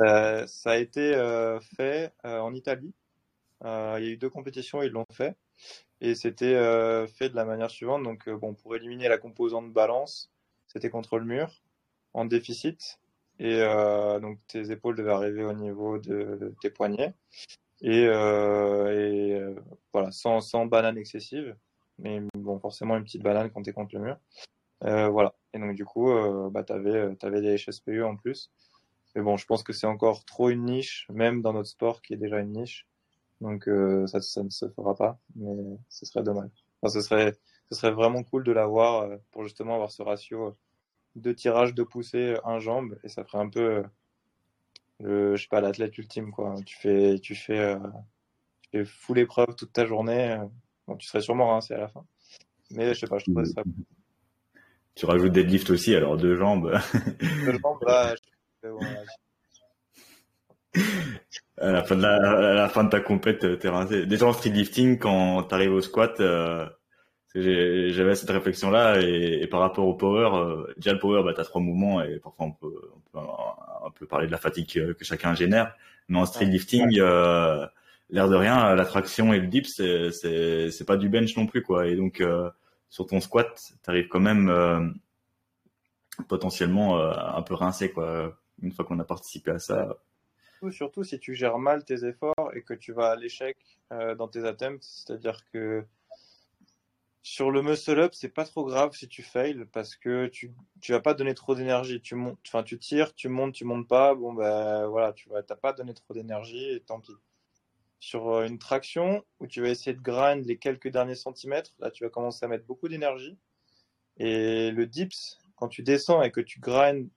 [SPEAKER 2] Euh, ça a été euh, fait en Italie. il y a eu deux compétitions, ils l'ont fait. Et c'était fait de la manière suivante. Donc, bon, pour éliminer la composante balance, c'était contre le mur, en déficit. Et donc, tes épaules devaient arriver au niveau de tes poignets et, euh, et euh, voilà, sans, sans banane excessive, mais bon, forcément une petite banane quand tu es contre le mur. Euh, voilà. Et donc, du coup, bah, tu avais, des HSPU en plus. Mais bon, je pense que c'est encore trop une niche, même dans notre sport qui est déjà une niche. Donc, euh, ça, ça ne se fera pas, mais ce serait dommage. Enfin, ce serait, ce serait vraiment cool de l'avoir pour justement avoir ce ratio de tirage de poussée un jambe et ça ferait un peu le, je sais pas, l'athlète ultime, quoi. Tu fais, tu fais, euh, tu fais full épreuve toute ta journée. Euh, bon, tu serais sûrement rincé à la fin. Mais je sais pas, je trouve ça.
[SPEAKER 1] Tu rajoutes des lifts aussi, alors deux jambes.
[SPEAKER 2] deux jambes, là, je...
[SPEAKER 1] à la fin de la, à la fin de ta compète, t'es rincé. Déjà en street lifting, quand t'arrives au squat, euh, j'avais cette réflexion là et, par rapport au power euh, déjà le power bah t'as trois mouvements et parfois on peut, on peut parler de la fatigue que, chacun génère mais en street lifting euh, l'air de rien la traction et le dip c'est c'est c'est pas du bench non plus quoi. Et donc euh, sur ton squat t'arrives quand même euh, potentiellement un peu rincé quoi. Une fois qu'on a participé à ça.
[SPEAKER 2] Surtout si tu gères mal tes efforts et que tu vas à l'échec dans tes attempts c'est-à-dire que sur le muscle up, c'est pas trop grave si tu fails parce que tu tu vas pas donner trop d'énergie. Tu montes, enfin tu tires, tu montes, tu montes pas. Bon ben voilà, tu vas t'as pas donné trop d'énergie et tant pis. Sur euh, une traction où tu vas essayer de grind les quelques derniers centimètres, là tu vas commencer à mettre beaucoup d'énergie. Et le dips, quand tu descends et que tu grind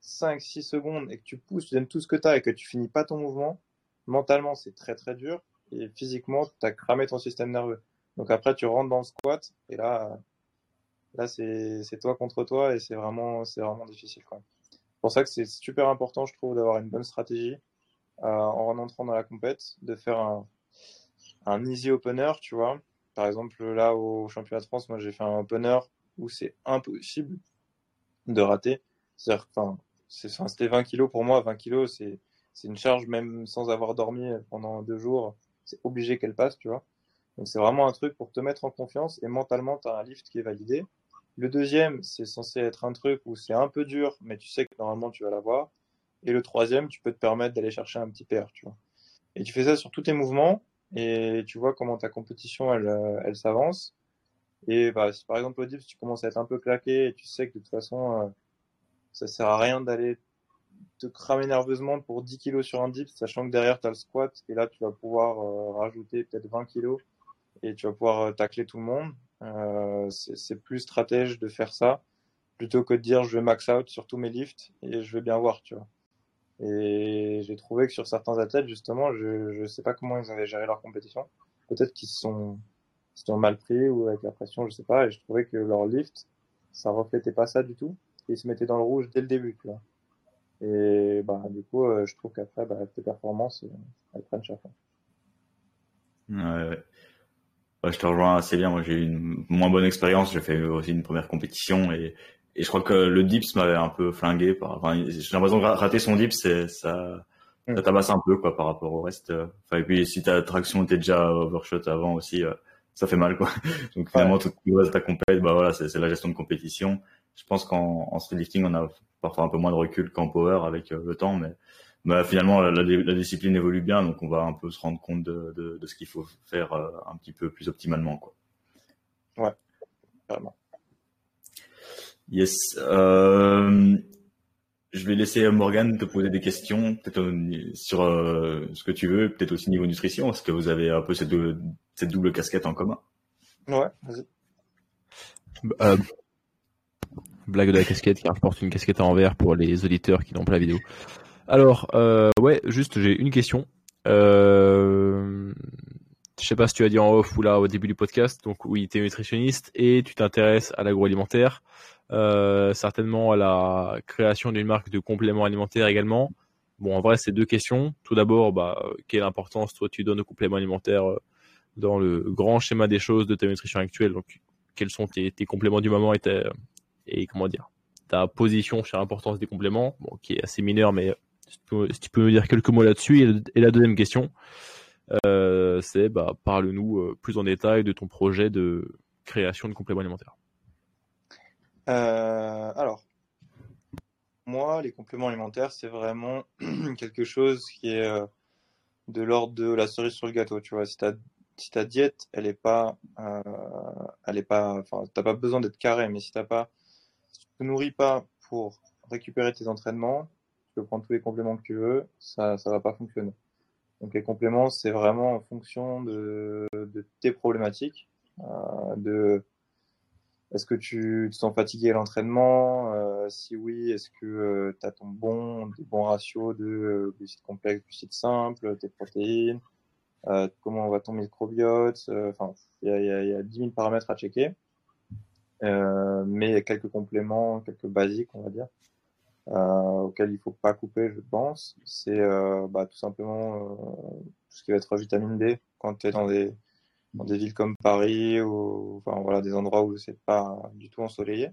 [SPEAKER 2] 5-6 secondes et que tu pousses, tu donnes tout ce que tu as et que tu finis pas ton mouvement, mentalement c'est très très dur et physiquement tu as cramé ton système nerveux. Donc après, tu rentres dans le squat et là, là c'est toi contre toi et c'est vraiment, vraiment difficile. C'est pour ça que c'est super important, je trouve, d'avoir une bonne stratégie euh, en rentrant dans la compète, de faire un, un easy opener, tu vois. Par exemple, là, au championnat de France, moi, j'ai fait un opener où c'est impossible de rater. C'est-à-dire, enfin, c'était 20 kilos pour moi. 20 kilos, c'est une charge même sans avoir dormi pendant deux jours. C'est obligé qu'elle passe, tu vois. Donc c'est vraiment un truc pour te mettre en confiance et mentalement tu as un lift qui est validé. Le deuxième, c'est censé être un truc où c'est un peu dur, mais tu sais que normalement tu vas l'avoir. Et le troisième, tu peux te permettre d'aller chercher un petit PR, tu vois. Et tu fais ça sur tous tes mouvements et tu vois comment ta compétition elle, euh, elle s'avance. Et bah, si par exemple au dips tu commences à être un peu claqué et tu sais que de toute façon euh, ça sert à rien d'aller te cramer nerveusement pour 10 kilos sur un dips, sachant que derrière tu as le squat et là tu vas pouvoir euh, rajouter peut-être 20 kilos et tu vas pouvoir euh, tacler tout le monde. Euh, c'est plus stratège de faire ça plutôt que de dire je vais max out sur tous mes lifts et je vais bien voir, tu vois. Et j'ai trouvé que sur certains athlètes, justement, je ne sais pas comment ils avaient géré leur compétition. Peut-être qu'ils sont, sont mal pris ou avec la pression, je sais pas. Et je trouvais que leur lift, ça reflétait pas ça du tout. Ils se mettaient dans le rouge dès le début, tu vois. Et bah, du coup, euh, je trouve qu'après, bah, tes performances, elles prennent chaque fois.
[SPEAKER 1] Ouais, je te rejoins assez bien. Moi, j'ai eu une moins bonne expérience. J'ai fait aussi une première compétition et, et je crois que le dips m'avait un peu flingué. Par, enfin, j'ai l'impression que rater son dips, ça, ça mm. tabasse un peu quoi par rapport au reste. Enfin, et puis si ta traction était déjà overshot avant aussi, euh, ça fait mal quoi. Donc finalement, tout le reste de ta compète, bah voilà, c'est la gestion de compétition. Je pense qu'en en lifting, on a parfois un peu moins de recul qu'en power avec euh, le temps, mais bah, finalement la, la, discipline évolue bien, donc on va un peu se rendre compte de, de, de ce qu'il faut faire euh, un petit peu plus optimalement. Quoi.
[SPEAKER 2] Ouais, vraiment.
[SPEAKER 1] Yes. Euh, je vais laisser Morgan te poser des questions, peut-être sur euh, ce que tu veux, peut-être aussi niveau nutrition. Est-ce que vous avez un peu cette, cette double casquette en commun?
[SPEAKER 2] Ouais, vas-y.
[SPEAKER 3] Euh, blague de la casquette, car je porte une casquette en envers pour les auditeurs qui n'ont pas la vidéo. Alors, euh, ouais, juste j'ai une question. Euh, je sais pas si tu as dit en off ou là au début du podcast. Donc oui, tu es nutritionniste et tu t'intéresses à l'agroalimentaire, euh, certainement à la création d'une marque de compléments alimentaires également. Bon, en vrai, c'est deux questions. Tout d'abord, bah, quelle importance toi tu donnes aux compléments alimentaires euh, dans le grand schéma des choses de ta nutrition actuelle? Donc, quels sont tes, compléments du moment et, et comment dire ta position sur l'importance des compléments, bon, qui est assez mineure, mais si tu, peux, me dire quelques mots là-dessus. Et, la deuxième question, euh, c'est bah, parle-nous euh, plus en détail de ton projet de création de compléments alimentaires.
[SPEAKER 2] Euh, alors, moi, les compléments alimentaires, c'est vraiment quelque chose qui est de l'ordre de la cerise sur le gâteau. Tu vois, si, si ta diète, elle est pas, elle est pas, pas besoin d'être carré, mais si t'as pas, te nourris pas pour récupérer tes entraînements, peux prendre tous les compléments que tu veux, ça ça va pas fonctionner. Donc les compléments, c'est vraiment en fonction de, tes problématiques, euh, de est-ce que tu te sens fatigué à l'entraînement euh, Si oui, est-ce que euh, tu as ton bon, des bons ratios de euh, glucides complexes, glucides simples, tes protéines euh, Comment va ton microbiote Enfin, il y a, y, a, y a 10 000 paramètres à checker. mais il y quelques compléments, quelques basiques, on va dire, euh, auquel il faut pas couper, je pense, c'est euh, bah, tout simplement euh, tout ce qui va être vitamine D quand tu es dans des, villes comme Paris ou enfin, voilà, des endroits où c'est pas du tout ensoleillé.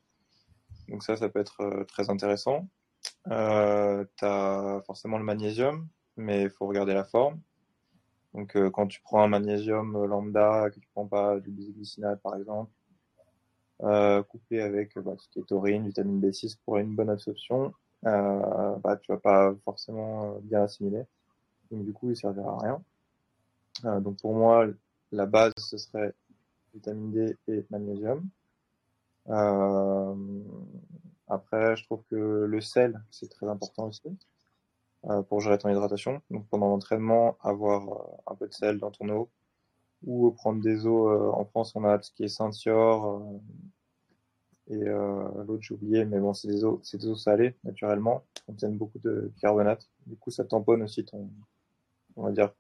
[SPEAKER 2] Donc ça, ça peut être euh, très intéressant. Euh, tu as forcément le magnésium, mais il faut regarder la forme. Donc euh, quand tu prends un magnésium lambda, que tu prends pas du bisglycinate par exemple, euh, couplé avec bah, ce qui est taurine, vitamine B6 pour une bonne absorption, euh, bah, tu vas pas forcément euh, bien assimiler. Donc du coup, il servira à rien. Euh, donc pour moi, la base, ce serait vitamine D et magnésium. Euh, après, je trouve que le sel, c'est très important aussi euh, pour gérer ton hydratation. Donc pendant l'entraînement, avoir euh, un peu de sel dans ton eau ou prendre des eaux. en France, on a ce qui est Saint-Sior, et euh, l'autre, j'ai oublié, mais bon, c'est des eaux, c'est des eaux salées, naturellement, contiennent beaucoup de carbonate. Du coup, ça tamponne aussi ton, on va dire,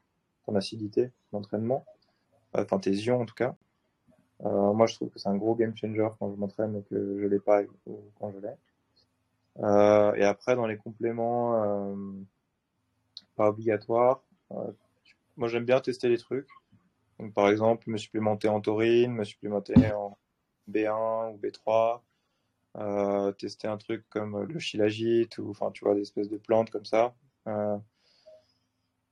[SPEAKER 2] ton acidité d'entraînement. Enfin, tes ions, en tout cas. Euh, moi, je trouve que c'est un gros game changer quand je m'entraîne et que je l'ai pas ou quand je l'ai. Euh, et après, dans les compléments, euh, pas obligatoires, euh, moi, j'aime bien tester les trucs. Par exemple, me supplémenter en taurine, me supplémenter en, B1 ou B3, euh, tester un truc comme le shilajit ou enfin tu vois des espèces de plantes comme ça. Euh,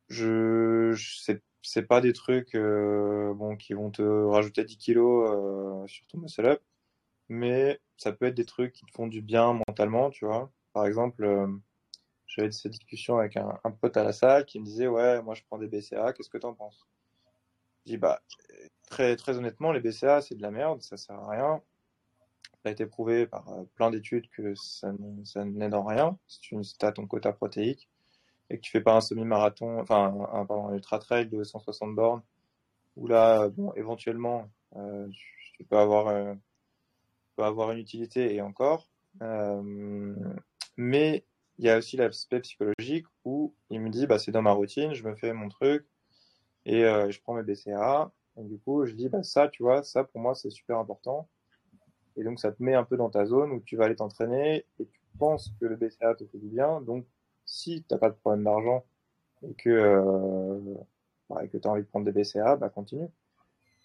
[SPEAKER 2] je, je c'est pas des trucs euh, qui vont te rajouter 10 kilos euh, sur ton muscle up, mais ça peut être des trucs qui te font du bien mentalement, tu vois. Par exemple, euh, j'avais cette discussion avec un, un, pote à la salle qui me disait ouais moi je prends des BCA, qu'est-ce que t'en penses? Je dis bah très, très honnêtement, les BCA, c'est de la merde, ça sert à rien. Ça a été prouvé par euh, plein d'études que ça, ça n'aide en rien si tu as ton quota protéique et que tu fais pas un semi-marathon, enfin un, pardon, un ultra trail de 160 bornes, où là, bon, éventuellement, euh, tu peux avoir, euh, avoir une utilité et encore. Euh, mais il y a aussi l'aspect psychologique où il me dit, bah, c'est dans ma routine, je me fais mon truc et euh, je prends mes BCA du coup, je dis, bah, ça, tu vois, ça, pour moi, c'est super important. Et donc, ça te met un peu dans ta zone où tu vas aller t'entraîner et tu penses que le BCA te fait du bien. Donc, si tu n'as pas de problème d'argent et que, euh, bah, que tu as envie de prendre des BCA, bah, continue.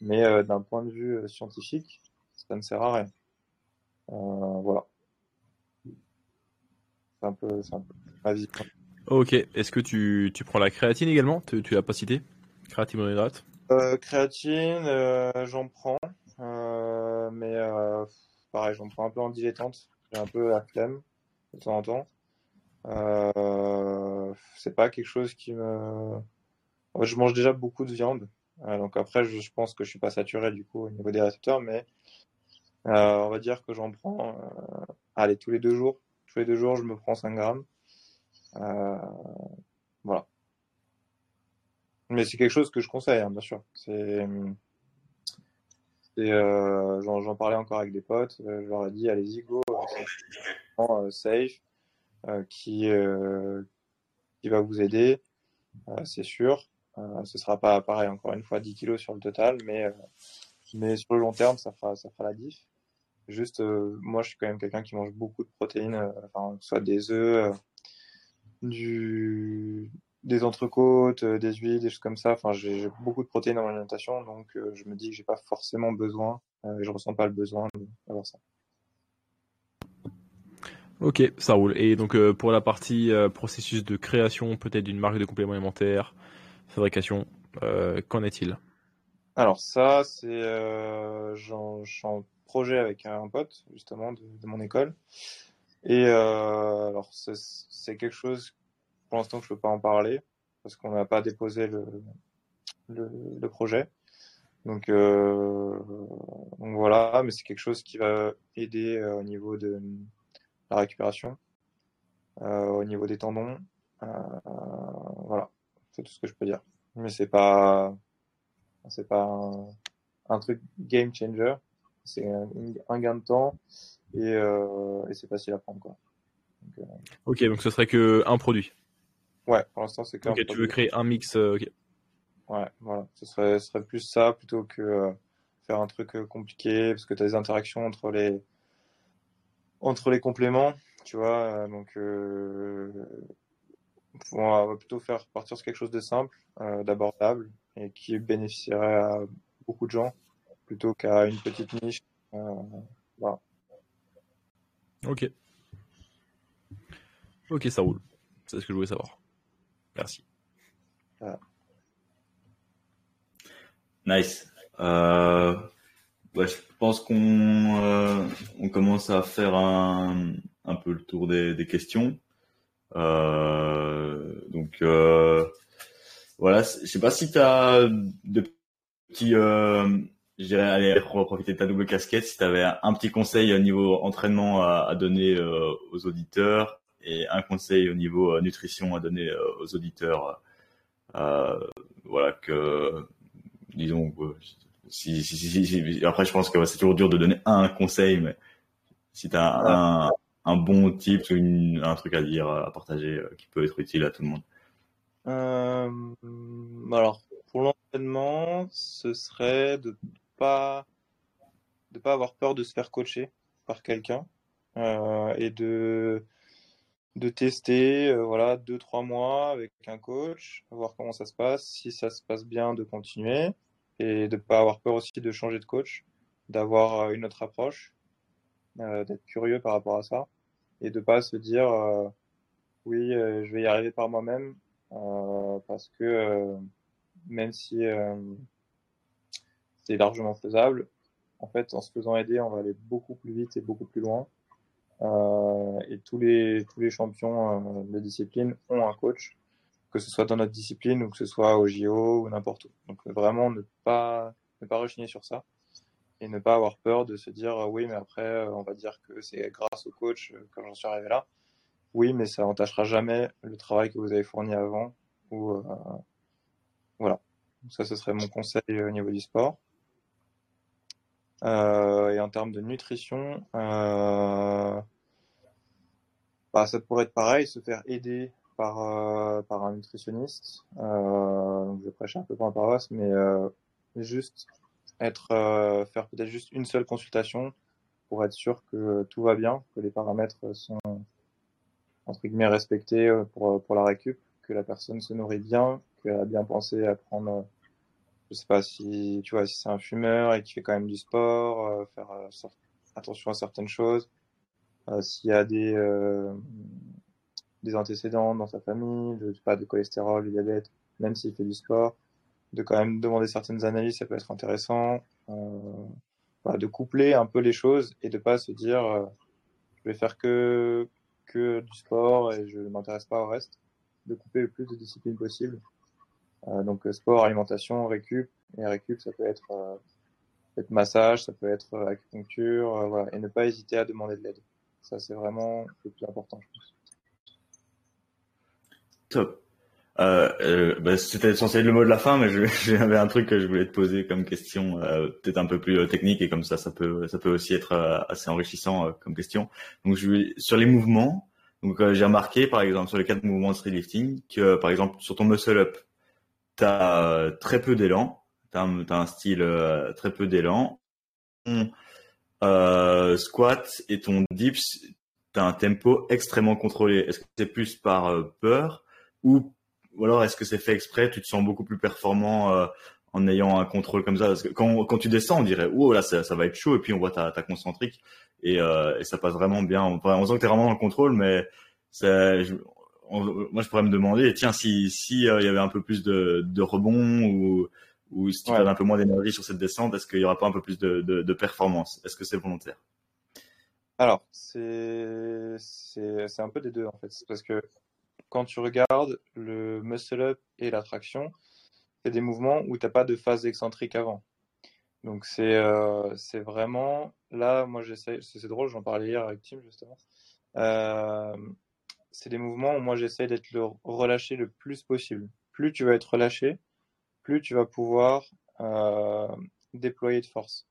[SPEAKER 2] Mais euh, d'un point de vue scientifique, ça ne sert à rien. Voilà. C'est un peu, c'est un peu.
[SPEAKER 3] Ok. Est-ce que tu, tu prends la créatine également? Tu, tu l'as pas cité Créatine monohydrate
[SPEAKER 2] euh, créatine, euh, j'en prends, euh, mais euh, pareil, j'en prends un peu en dilettante. J'ai un peu la flemme de temps en temps. C'est pas quelque chose qui me. Je mange déjà beaucoup de viande, donc après, je, je, pense que je suis pas saturé du coup au niveau des récepteurs, mais on va dire que j'en prends, allez, tous les deux jours. Tous les deux jours, je me prends 5 grammes. voilà. Mais c'est quelque chose que je conseille, hein, bien sûr. C'est, euh, j'en, parlais encore avec des potes. Euh, je leur ai dit, allez-y, go, euh, safe, qui, qui va vous aider, c'est sûr. ce sera pas pareil, encore une fois, 10 kilos sur le total, mais, mais sur le long terme, ça fera, ça fera la diff. Juste, moi, je suis quand même quelqu'un qui mange beaucoup de protéines, enfin, soit des œufs, du, des entrecôtes, euh, des huiles, des choses comme ça. Enfin, j'ai beaucoup de protéines dans mon alimentation, donc euh, je me dis que j'ai pas forcément besoin, euh, et je ressens pas le besoin d'avoir ça.
[SPEAKER 3] Ok, ça roule. Et donc pour la partie processus de création, peut-être d'une marque de compléments alimentaires, fabrication, qu'en est-il?
[SPEAKER 2] Alors ça, c'est j'en en projet avec un pote justement de, de mon école. Et alors c'est quelque chose pour l'instant, je peux pas en parler parce qu'on n'a pas déposé le, projet. Donc, euh, donc, voilà, mais c'est quelque chose qui va aider euh, au niveau de la récupération, euh, au niveau des tendons. Voilà, c'est tout ce que je peux dire. Mais c'est pas, c'est pas un, truc game changer. C'est un, gain de temps et, c'est facile à prendre
[SPEAKER 3] ok, donc ce serait que un produit.
[SPEAKER 2] Ouais, pour l'instant, c'est
[SPEAKER 3] Ok, tu veux créer un mix. Euh.
[SPEAKER 2] Ouais, voilà. Ce serait, ce serait plus ça plutôt que euh, faire un truc euh, compliqué parce que tu as des interactions entre les, entre les compléments, tu vois. donc, on va plutôt faire partir sur quelque chose de simple, d'abordable et qui bénéficierait à beaucoup de gens plutôt qu'à une petite niche. voilà.
[SPEAKER 3] Ok. Ok, ça roule. C'est ce que je voulais savoir. Merci.
[SPEAKER 1] Nice. Euh, je pense qu'on euh, on commence à faire un, un peu le tour des, des questions. Euh, donc voilà, je sais pas si tu as de petits, je dirais, aller profiter de ta double casquette, si tu avais un petit conseil au niveau entraînement à, à donner aux auditeurs et un conseil au niveau euh, nutrition à donner euh, aux auditeurs. Euh, voilà que, disons, si, si, si, après je pense que c'est toujours dur de donner un conseil, mais si tu as un, un, bon type ou un truc à dire, à partager qui peut être utile à tout le monde.
[SPEAKER 2] Euh, alors, pour l'entraînement, ce serait de pas de pas avoir peur de se faire coacher par quelqu'un euh, et de de tester euh, voilà deux trois mois avec un coach, voir comment ça se passe, si ça se passe bien, de continuer et de pas avoir peur aussi de changer de coach, d'avoir euh, une autre approche, euh, d'être curieux par rapport à ça et de pas se dire oui je vais y arriver par moi-même parce que même si c'est largement faisable, en fait en se faisant aider on va aller beaucoup plus vite et beaucoup plus loin euh, et tous les, tous les champions euh, de discipline ont un coach, que ce soit dans notre discipline ou que ce soit au JO ou n'importe où. Donc vraiment ne pas, ne pas rechigner sur ça et ne pas avoir peur de se dire oui mais après on va dire que c'est grâce au coach que j'en suis arrivé là. Oui mais ça n'entachera jamais le travail que vous avez fourni avant ou euh, voilà. ça ce serait mon conseil au niveau du sport. Euh, et en termes de nutrition, euh, bah, ça pourrait être pareil, se faire aider par, euh, un nutritionniste. je prêche un peu pour un paroisse, mais juste être faire peut-être juste une seule consultation pour être sûr que tout va bien, que les paramètres sont entre guillemets respectés pour, pour la récup, que la personne se nourrit bien, qu'elle a bien pensé à prendre je sais pas si tu vois si c'est un fumeur et qui fait quand même du sport, euh, faire euh, attention à certaines choses. Euh, s'il y a des des antécédents dans sa famille, de pas de cholestérol, de diabète, même s'il fait du sport, de quand même demander certaines analyses, ça peut être intéressant. Voilà, de coupler un peu les choses et de pas se dire je vais faire que que du sport et je ne m'intéresse pas au reste. De couper le plus de disciplines possible euh, donc euh, sport, alimentation, récup, Et récup, ça peut être, être massage, ça peut être acupuncture, voilà. Et ne pas hésiter à demander de l'aide. Ça, c'est vraiment le plus important, je pense.
[SPEAKER 1] Top. Euh, euh, bah, c'était censé être le mot de la fin, mais j'avais un truc que je voulais te poser comme question, euh, peut-être un peu plus euh, technique et comme ça, ça peut, ça peut aussi être euh, assez enrichissant comme question. Donc, je sur les mouvements. Donc, j'ai remarqué, par exemple, sur les quatre mouvements de street lifting, que par exemple sur ton muscle up, t'as très peu d'élan, t'as as un style très peu d'élan. Euh, squat et ton dips, t'as un tempo extrêmement contrôlé. Est-ce que c'est plus par peur ou ou alors est-ce que c'est fait exprès? Tu te sens beaucoup plus performant euh, en ayant un contrôle comme ça? Parce que quand, quand tu descends, on dirait oh là ça, ça va être chaud et puis on voit ta, ta concentrique et, euh, et ça passe vraiment bien. On, sent que tu es vraiment dans le contrôle, mais je, moi je pourrais me demander tiens si si euh, il y avait un peu plus de, de rebond ou ou si tu ouais. un peu moins d'énergie sur cette descente, est-ce qu'il y aura pas un peu plus de, de, de performance? Est-ce que c'est volontaire?
[SPEAKER 2] Alors c'est c'est un peu des deux en fait, parce que quand tu regardes le muscle-up et la traction, c'est des mouvements où tu n'as pas de phase excentrique avant. Donc c'est euh, vraiment là, moi j'essaie, c'est drôle, j'en parlais hier avec Tim justement. Euh, c'est des mouvements où moi j'essaie d'être relâché le plus possible. Plus tu vas être relâché, plus tu vas pouvoir euh, déployer de force.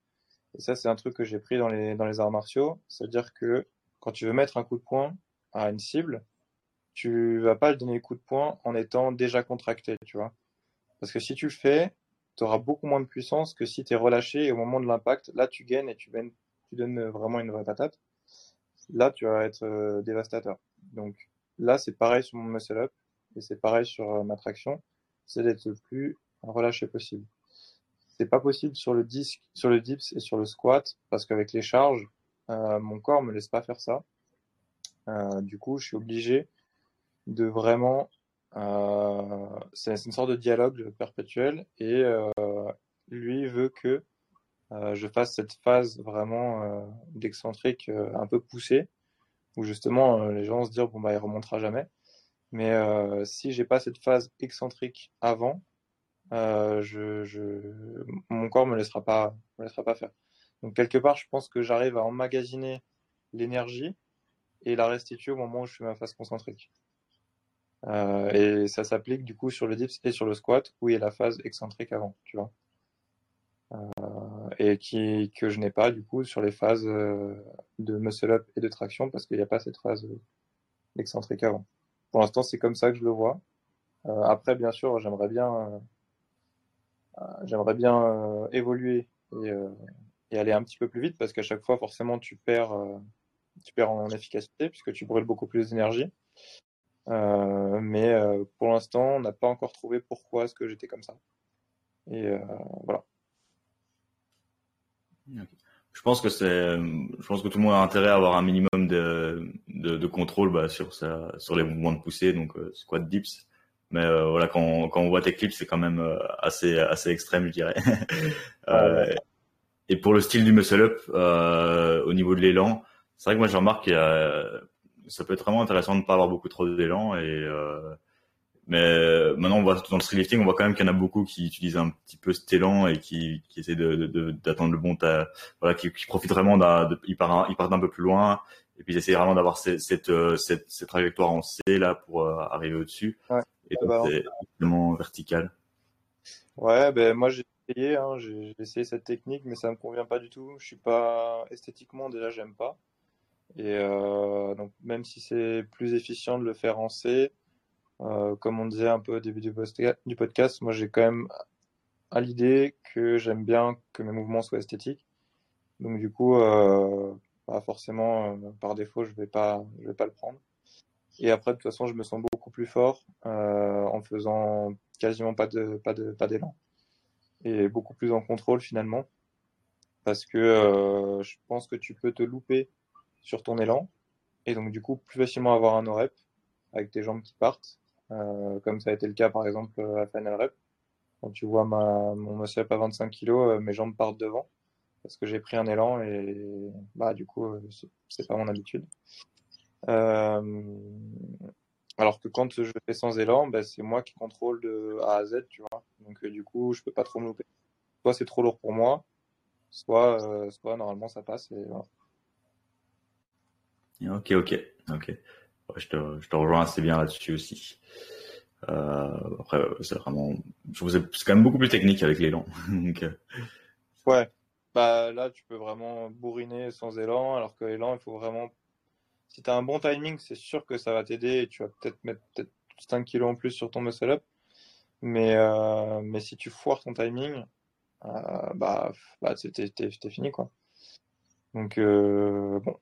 [SPEAKER 2] Et ça c'est un truc que j'ai pris dans les, dans les arts martiaux, c'est-à-dire que quand tu veux mettre un coup de poing à une cible, tu vas pas donner le coup de poing en étant déjà contracté, tu vois. Parce que si tu le fais, tu auras beaucoup moins de puissance que si tu es relâché et au moment de l'impact, là tu gagnes et tu, tu donnes vraiment une vraie patate. Là, tu vas être euh, dévastateur. Donc là, c'est pareil sur mon muscle up et c'est pareil sur euh, ma traction, c'est d'être le plus relâché possible. C'est pas possible sur le disque, sur le dips et sur le squat parce qu'avec les charges, euh, mon corps me laisse pas faire ça. du coup, je suis obligé de vraiment. Euh, c'est une sorte de dialogue perpétuel et euh, lui veut que euh, je fasse cette phase vraiment d'excentrique un peu poussée où justement les gens se disent bon bah il remontera jamais. Mais si j'ai pas cette phase excentrique avant, je, je, mon corps me laissera pas, me laissera pas faire. Donc quelque part, je pense que j'arrive à emmagasiner l'énergie et la restituer au moment où je fais ma phase concentrique. Euh, et ça s'applique du coup sur le dips et sur le squat où il y a la phase excentrique avant, tu vois. Euh, et que je n'ai pas du coup sur les phases euh, de muscle up et de traction parce qu'il n'y a pas cette phase excentrique avant. Pour l'instant, c'est comme ça que je le vois. après, bien sûr, j'aimerais bien, bien évoluer et, aller un petit peu plus vite parce qu'à chaque fois, forcément, tu perds, tu perds en efficacité puisque tu brûles beaucoup plus d'énergie. Euh, mais euh, pour l'instant, on n'a pas encore trouvé pourquoi est-ce que j'étais comme ça. Et euh,
[SPEAKER 1] Je pense que c'est, je pense que tout le monde a intérêt à avoir un minimum de, de, de contrôle bah, sur sa, sur les mouvements de poussée, donc euh, squat dips. Mais euh, voilà, quand, quand on voit tes clips, c'est quand même assez, assez extrême, je dirais. euh, et pour le style du muscle up, au niveau de l'élan, c'est vrai que moi je remarque a ça peut être vraiment intéressant de ne pas avoir beaucoup trop d'élan. Et euh, mais maintenant, on voit dans le street lifting, on voit quand même qu'il y en a beaucoup qui utilisent un petit peu cet élan et qui, qui essaient de, d'attendre le bon, ta, voilà, qui, qui profitent vraiment d'un, de, ils partent, ils partent un peu plus loin et puis ils essaient vraiment d'avoir cette, cette, euh, cette, cette, trajectoire en C là pour euh, arriver au-dessus. Ouais. Et donc, bah, c'est vraiment vertical.
[SPEAKER 2] Ouais, ben moi j'ai essayé, hein, j'ai essayé cette technique, mais ça me convient pas du tout. Je suis pas esthétiquement déjà, j'aime pas. Et euh, donc, même si c'est plus efficient de le faire en C, euh, comme on disait un peu au début du, podcast, moi j'ai quand même à l'idée que j'aime bien que mes mouvements soient esthétiques. Donc du coup, euh, pas forcément euh, par défaut, je vais vais pas le prendre. Et après, de toute façon, je me sens beaucoup plus fort euh, en faisant quasiment pas de pas de pas d'élan et beaucoup plus en contrôle finalement, parce que je pense que tu peux te louper sur ton élan et donc du coup plus facilement avoir un no rep avec tes jambes qui partent, comme ça a été le cas par exemple à Final Rep. Quand tu vois mon muscle à 25 kg, euh, mes jambes partent devant parce que j'ai pris un élan et bah du coup euh, c'est pas mon habitude. Euh, alors que quand je fais sans élan, bah, c'est moi qui contrôle de A à Z, tu vois. Donc du coup je peux pas trop me louper. soit c'est trop lourd pour moi, soit, normalement ça passe.
[SPEAKER 1] Ok, ok, ok. Je, te, rejoins assez bien là-dessus aussi. Euh, après, c'est vraiment, c'est quand même beaucoup plus technique avec l'élan. Donc,
[SPEAKER 2] ouais. Bah là, tu peux vraiment bourriner sans élan, alors que l'élan, il faut vraiment. Si tu as un bon timing, c'est sûr que ça va t'aider et tu vas peut-être mettre peut-être 5 kilos en plus sur ton muscle up. Mais, euh, mais si tu foires ton timing, euh, bah, bah t'es fini quoi. Donc euh, bon,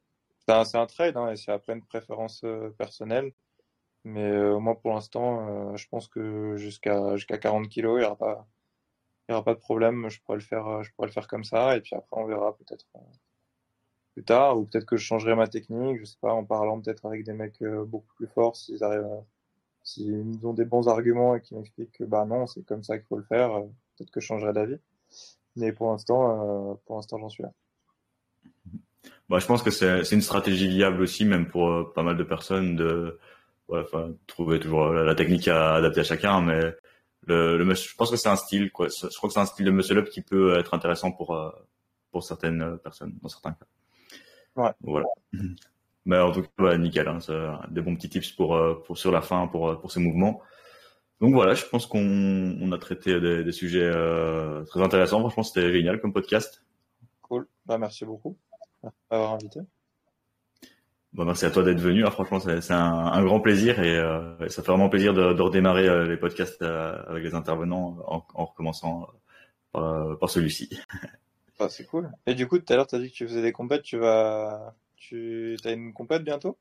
[SPEAKER 2] c'est un, trade hein, et c'est après une préférence euh, personnelle. Mais euh, moi pour l'instant, je pense que jusqu'à jusqu'à 40 kilos, il n'y aura pas de problème. Je pourrais le faire, je pourrais le faire comme ça et puis après on verra peut-être plus tard ou peut-être que je changerai ma technique. Je sais pas en parlant peut-être avec des mecs beaucoup plus forts s'ils arrivent s'ils ont des bons arguments et qu'ils m'expliquent que bah non, c'est comme ça qu'il faut le faire, euh, peut-être que je changerai d'avis. Mais pour l'instant, euh, pour l'instant, j'en suis là.
[SPEAKER 1] Bah, je pense que c'est une stratégie viable aussi, même pour euh, pas mal de personnes, de trouver toujours la, technique à adapter à chacun. Mais le, le je pense que c'est un style, quoi. Je crois que c'est un style de muscle up qui peut être intéressant pour pour certaines personnes, dans certains cas.
[SPEAKER 2] Ouais.
[SPEAKER 1] Voilà. Mais en tout cas, bah, nickel. Hein, des bons petits tips pour, euh, pour sur la fin pour, euh, pour ces mouvements. Donc voilà, je pense qu'on on a traité des, des sujets euh, très intéressants. Franchement, c'était génial comme podcast.
[SPEAKER 2] Cool. Bah, merci beaucoup d'avoir invité.
[SPEAKER 1] Bon, merci à toi d'être venu. Hein, franchement, c'est un, un, grand plaisir et euh, ça fait vraiment plaisir de, de redémarrer les podcasts avec les intervenants en, en recommençant par, par celui-ci.
[SPEAKER 2] Ah, c'est cool. Et du coup, tout à l'heure, tu as dit que tu faisais des compètes. Tu vas, tu as une compète bientôt?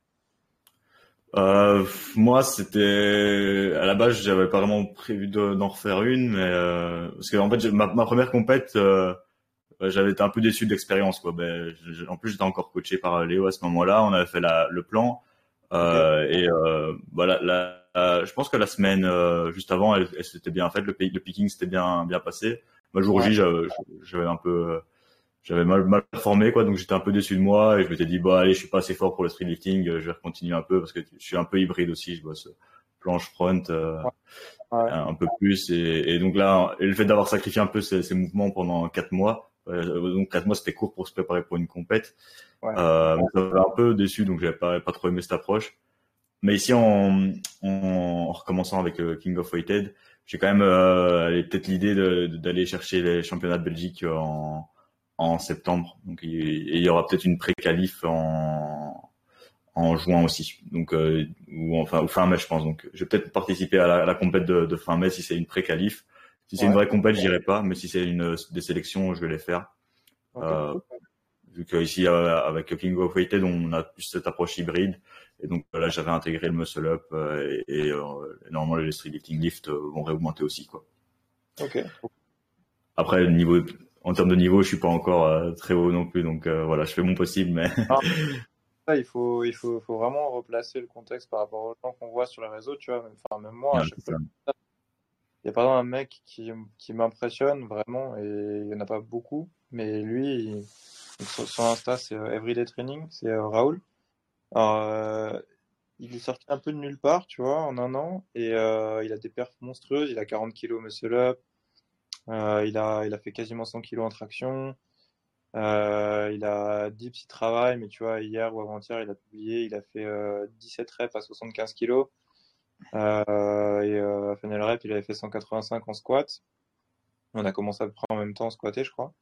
[SPEAKER 1] Euh, moi, c'était à la base, j'avais pas vraiment prévu d'en refaire une, mais euh, parce que en fait, ma, ma première compète, euh, j'avais été un peu déçu de l'expérience. Quoi. Ben, en plus, j'étais encore coaché par Léo à ce moment-là. On avait fait la, le plan euh, et voilà. La, je pense que la semaine juste avant, elle, elle s'était bien faite. Le, le picking s'était bien bien passé. Le jour J, j'avais un peu j'avais mal, mal performé quoi donc j'étais un peu déçu de moi et je m'étais dit bah allez je suis pas assez fort pour le street lifting je vais continuer un peu parce que je suis un peu hybride aussi je bosse planche front euh, un peu plus et, et, donc là et le fait d'avoir sacrifié un peu ces, ces, mouvements pendant quatre mois euh, donc quatre mois c'était court pour se préparer pour une compète ouais. euh, un peu déçu donc j'avais pas pas trop aimé cette approche mais ici en, en, recommençant avec euh, King of Weighted j'ai quand même euh, peut-être l'idée d'aller chercher les championnats de Belgique en en septembre. Donc il, y aura peut-être une pré-qualif en, en juin aussi. Donc euh, ou enfin ou fin mai je pense. Donc je vais peut-être participer à la, à la compète de, de, fin mai si c'est une pré-qualif. Si c'est une vraie compète, j'irai pas, mais si c'est une des sélections, je vais les faire. Euh, vu que ici euh, avec King of Weighted, on a plus cette approche hybride, et donc là j'avais intégré le muscle up euh, et, et normalement les street lifting lift vont réaugmenter aussi quoi.
[SPEAKER 2] Ok.
[SPEAKER 1] Après niveau en termes de niveau, je suis pas encore très haut non plus, donc voilà, je fais mon possible, mais.
[SPEAKER 2] Ah, il faut, il faut, faut, vraiment replacer le contexte par rapport aux gens qu'on voit sur les réseaux, tu vois. Enfin, même moi, ouais, il y a pas un mec qui, qui m'impressionne vraiment, et il y en a pas beaucoup, mais lui, il... sur, Insta, c'est euh, Everyday Training, c'est Raoul. Alors, il est sorti un peu de nulle part, tu vois, en un an, et il a des perfs monstrueuses, il a 40 kilos muscle up, euh, il, a, il a fait quasiment 100 kilos en traction. Euh, il a dips, il travaille, mais tu vois, hier ou avant-hier, il a publié, il a fait 17 euh, reps à 75 kilos. Euh, et euh, à final rep, il avait fait 185 en squat. On a commencé à peu près en même temps à squatter, je crois.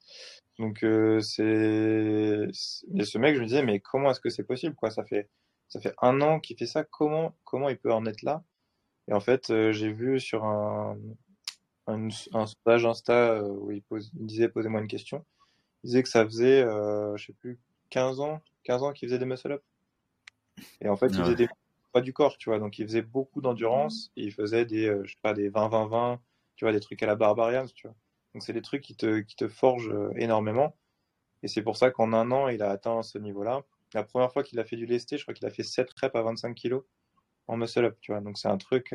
[SPEAKER 2] Donc euh, c'est, et ce mec, je me disais, mais comment est-ce que c'est possible, quoi? Ça fait, ça fait un an qu'il fait ça. Comment, comment il peut en être là? Et en fait, j'ai vu sur un, un, un sondage Insta euh, où il, pose, il disait posez-moi une question. Il disait que ça faisait, euh, je sais plus, 15 ans, 15 ans qu'il faisait des muscle-up. Et en fait, il faisait des pas du corps, tu vois. Donc, il faisait beaucoup d'endurance et il faisait des, euh, je sais pas, des 20-20-20, tu vois, des trucs à la Barbarians, tu vois. Donc, c'est des trucs qui te, qui te forgent énormément. Et c'est pour ça qu'en un an, il a atteint ce niveau-là. La première fois qu'il a fait du lesté, je crois qu'il a fait 7 reps à 25 kilos en muscle-up, tu vois. Donc, c'est un truc,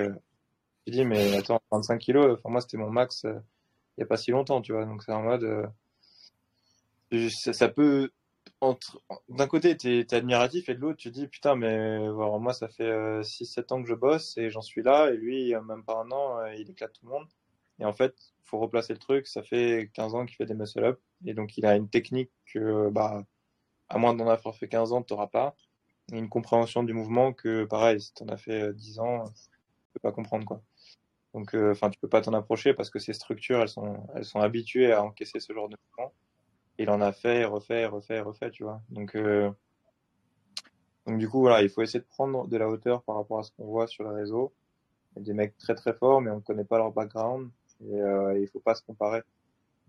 [SPEAKER 2] j'ai dit, mais attends, 25 kilos, pour moi, c'était mon max euh, il n'y a pas si longtemps, tu vois. Donc, c'est en mode. Euh, ça, peut. D'un côté, tu es, admiratif et de l'autre, tu dis, putain, mais moi, ça fait 6-7 euh, ans que je bosse et j'en suis là. Et lui, même pas un an, il éclate tout le monde. Et en fait, faut replacer le truc. Ça fait 15 ans qu'il fait des muscle-up. Et donc, il a une technique que, bah, à moins d'en avoir fait 15 ans, tu n'auras pas. Une compréhension du mouvement que, pareil, si tu en as fait 10 ans, tu peux pas comprendre, quoi. Donc, enfin, tu peux pas t'en approcher parce que ces structures, elles sont, elles sont habituées à encaisser ce genre de mouvement. Il en a fait, refait, refait, refait, tu vois. Donc, donc du coup, voilà, il faut essayer de prendre de la hauteur par rapport à ce qu'on voit sur le réseau. Il y a des mecs très très forts, mais on ne connaît pas leur background et euh, il faut pas se comparer.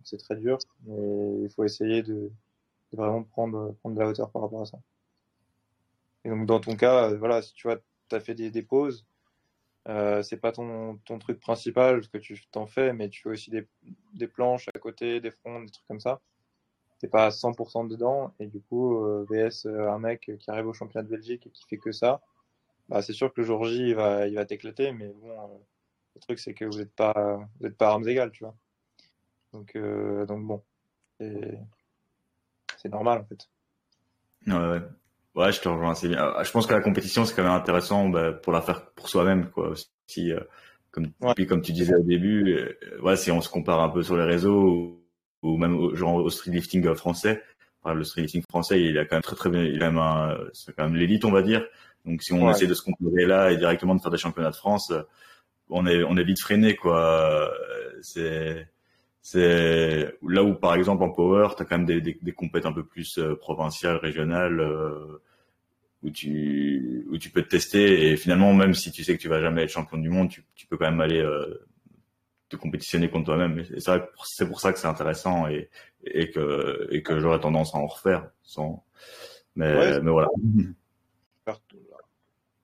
[SPEAKER 2] C'est très dur, mais il faut essayer de, vraiment prendre, prendre de la hauteur par rapport à ça. Et donc dans ton cas, euh, voilà, si tu vois, tu as fait des, des pauses, euh, c'est pas ton, ton truc principal que tu t'en fais, mais tu fais aussi des, des planches à côté, des fronts, des trucs comme ça t'es pas à 100% dedans et du coup euh, VS euh, un mec qui arrive au championnat de Belgique et qui fait que ça bah c'est sûr que le jour J il va il va t'éclater mais bon euh, le truc c'est que vous êtes pas vous êtes pas armes égales tu vois. Donc donc bon c'est normal en fait.
[SPEAKER 1] Ouais, ouais. Ouais je te rejoins assez bien. Je pense que la compétition c'est quand même intéressant bah, pour la faire pour soi-même quoi si comme puis comme tu disais au début ouais si on se compare un peu sur les réseaux ou même au, genre au street lifting français. Enfin, le street lifting français, il a quand même très très bien, il a un, c'est quand même l'élite, on va dire. Donc si on essaie de se comparer là et directement de faire des championnats de France, on est on est vite freiné quoi. C'est c'est là où par exemple en power, tu as quand même des des, des compétences un peu plus euh, provinciales, régionales. Euh, où tu où tu peux te tester et finalement même si tu sais que tu vas jamais être champion du monde tu, tu peux quand même aller euh, de compétitionner contre toi-même. C'est vrai c'est pour ça que c'est intéressant et, et que, et que j'aurais tendance à en refaire. Sans... Mais, mais voilà.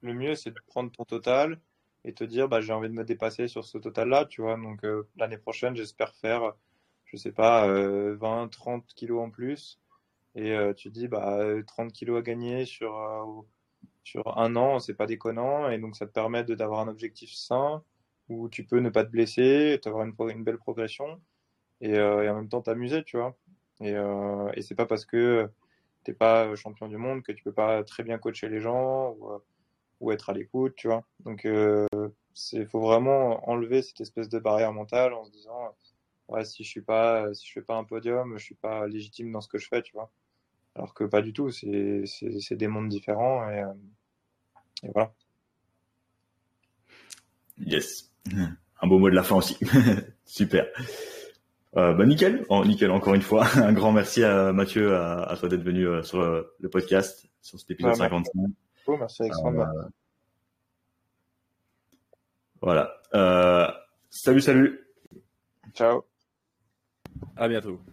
[SPEAKER 2] Le mieux, c'est de prendre ton total et te dire, bah, j'ai envie de me dépasser sur ce total-là, tu vois. Donc, euh, l'année prochaine, j'espère faire, je sais pas, euh, 20, 30 kilos en plus. Et euh, tu dis, bah, 30 kilos à gagner sur, euh, sur un an, c'est pas déconnant. Et donc, ça te permet d'avoir un objectif sain où tu peux ne pas te blesser, avoir une, belle progression et, euh, et, en même temps t'amuser, tu vois. Et, euh, et c'est pas parce que t'es pas champion du monde que tu peux pas très bien coacher les gens ou, ou être à l'écoute, tu vois. Donc euh, c'est faut vraiment enlever cette espèce de barrière mentale en se disant ouais si je suis pas si je fais pas un podium, je suis pas légitime dans ce que je fais, tu vois. Alors que pas du tout, c'est des mondes différents euh, et voilà.
[SPEAKER 1] Yes. Un beau mot de la fin aussi. Super. Euh, bah nickel, oh, nickel encore une fois. Un grand merci à Mathieu, à, à toi d'être venu euh, sur euh, le podcast, sur cet épisode ouais, 55.
[SPEAKER 2] Oh, merci Alexandre. Euh,
[SPEAKER 1] voilà. Euh, salut, salut.
[SPEAKER 2] Ciao.
[SPEAKER 3] À bientôt.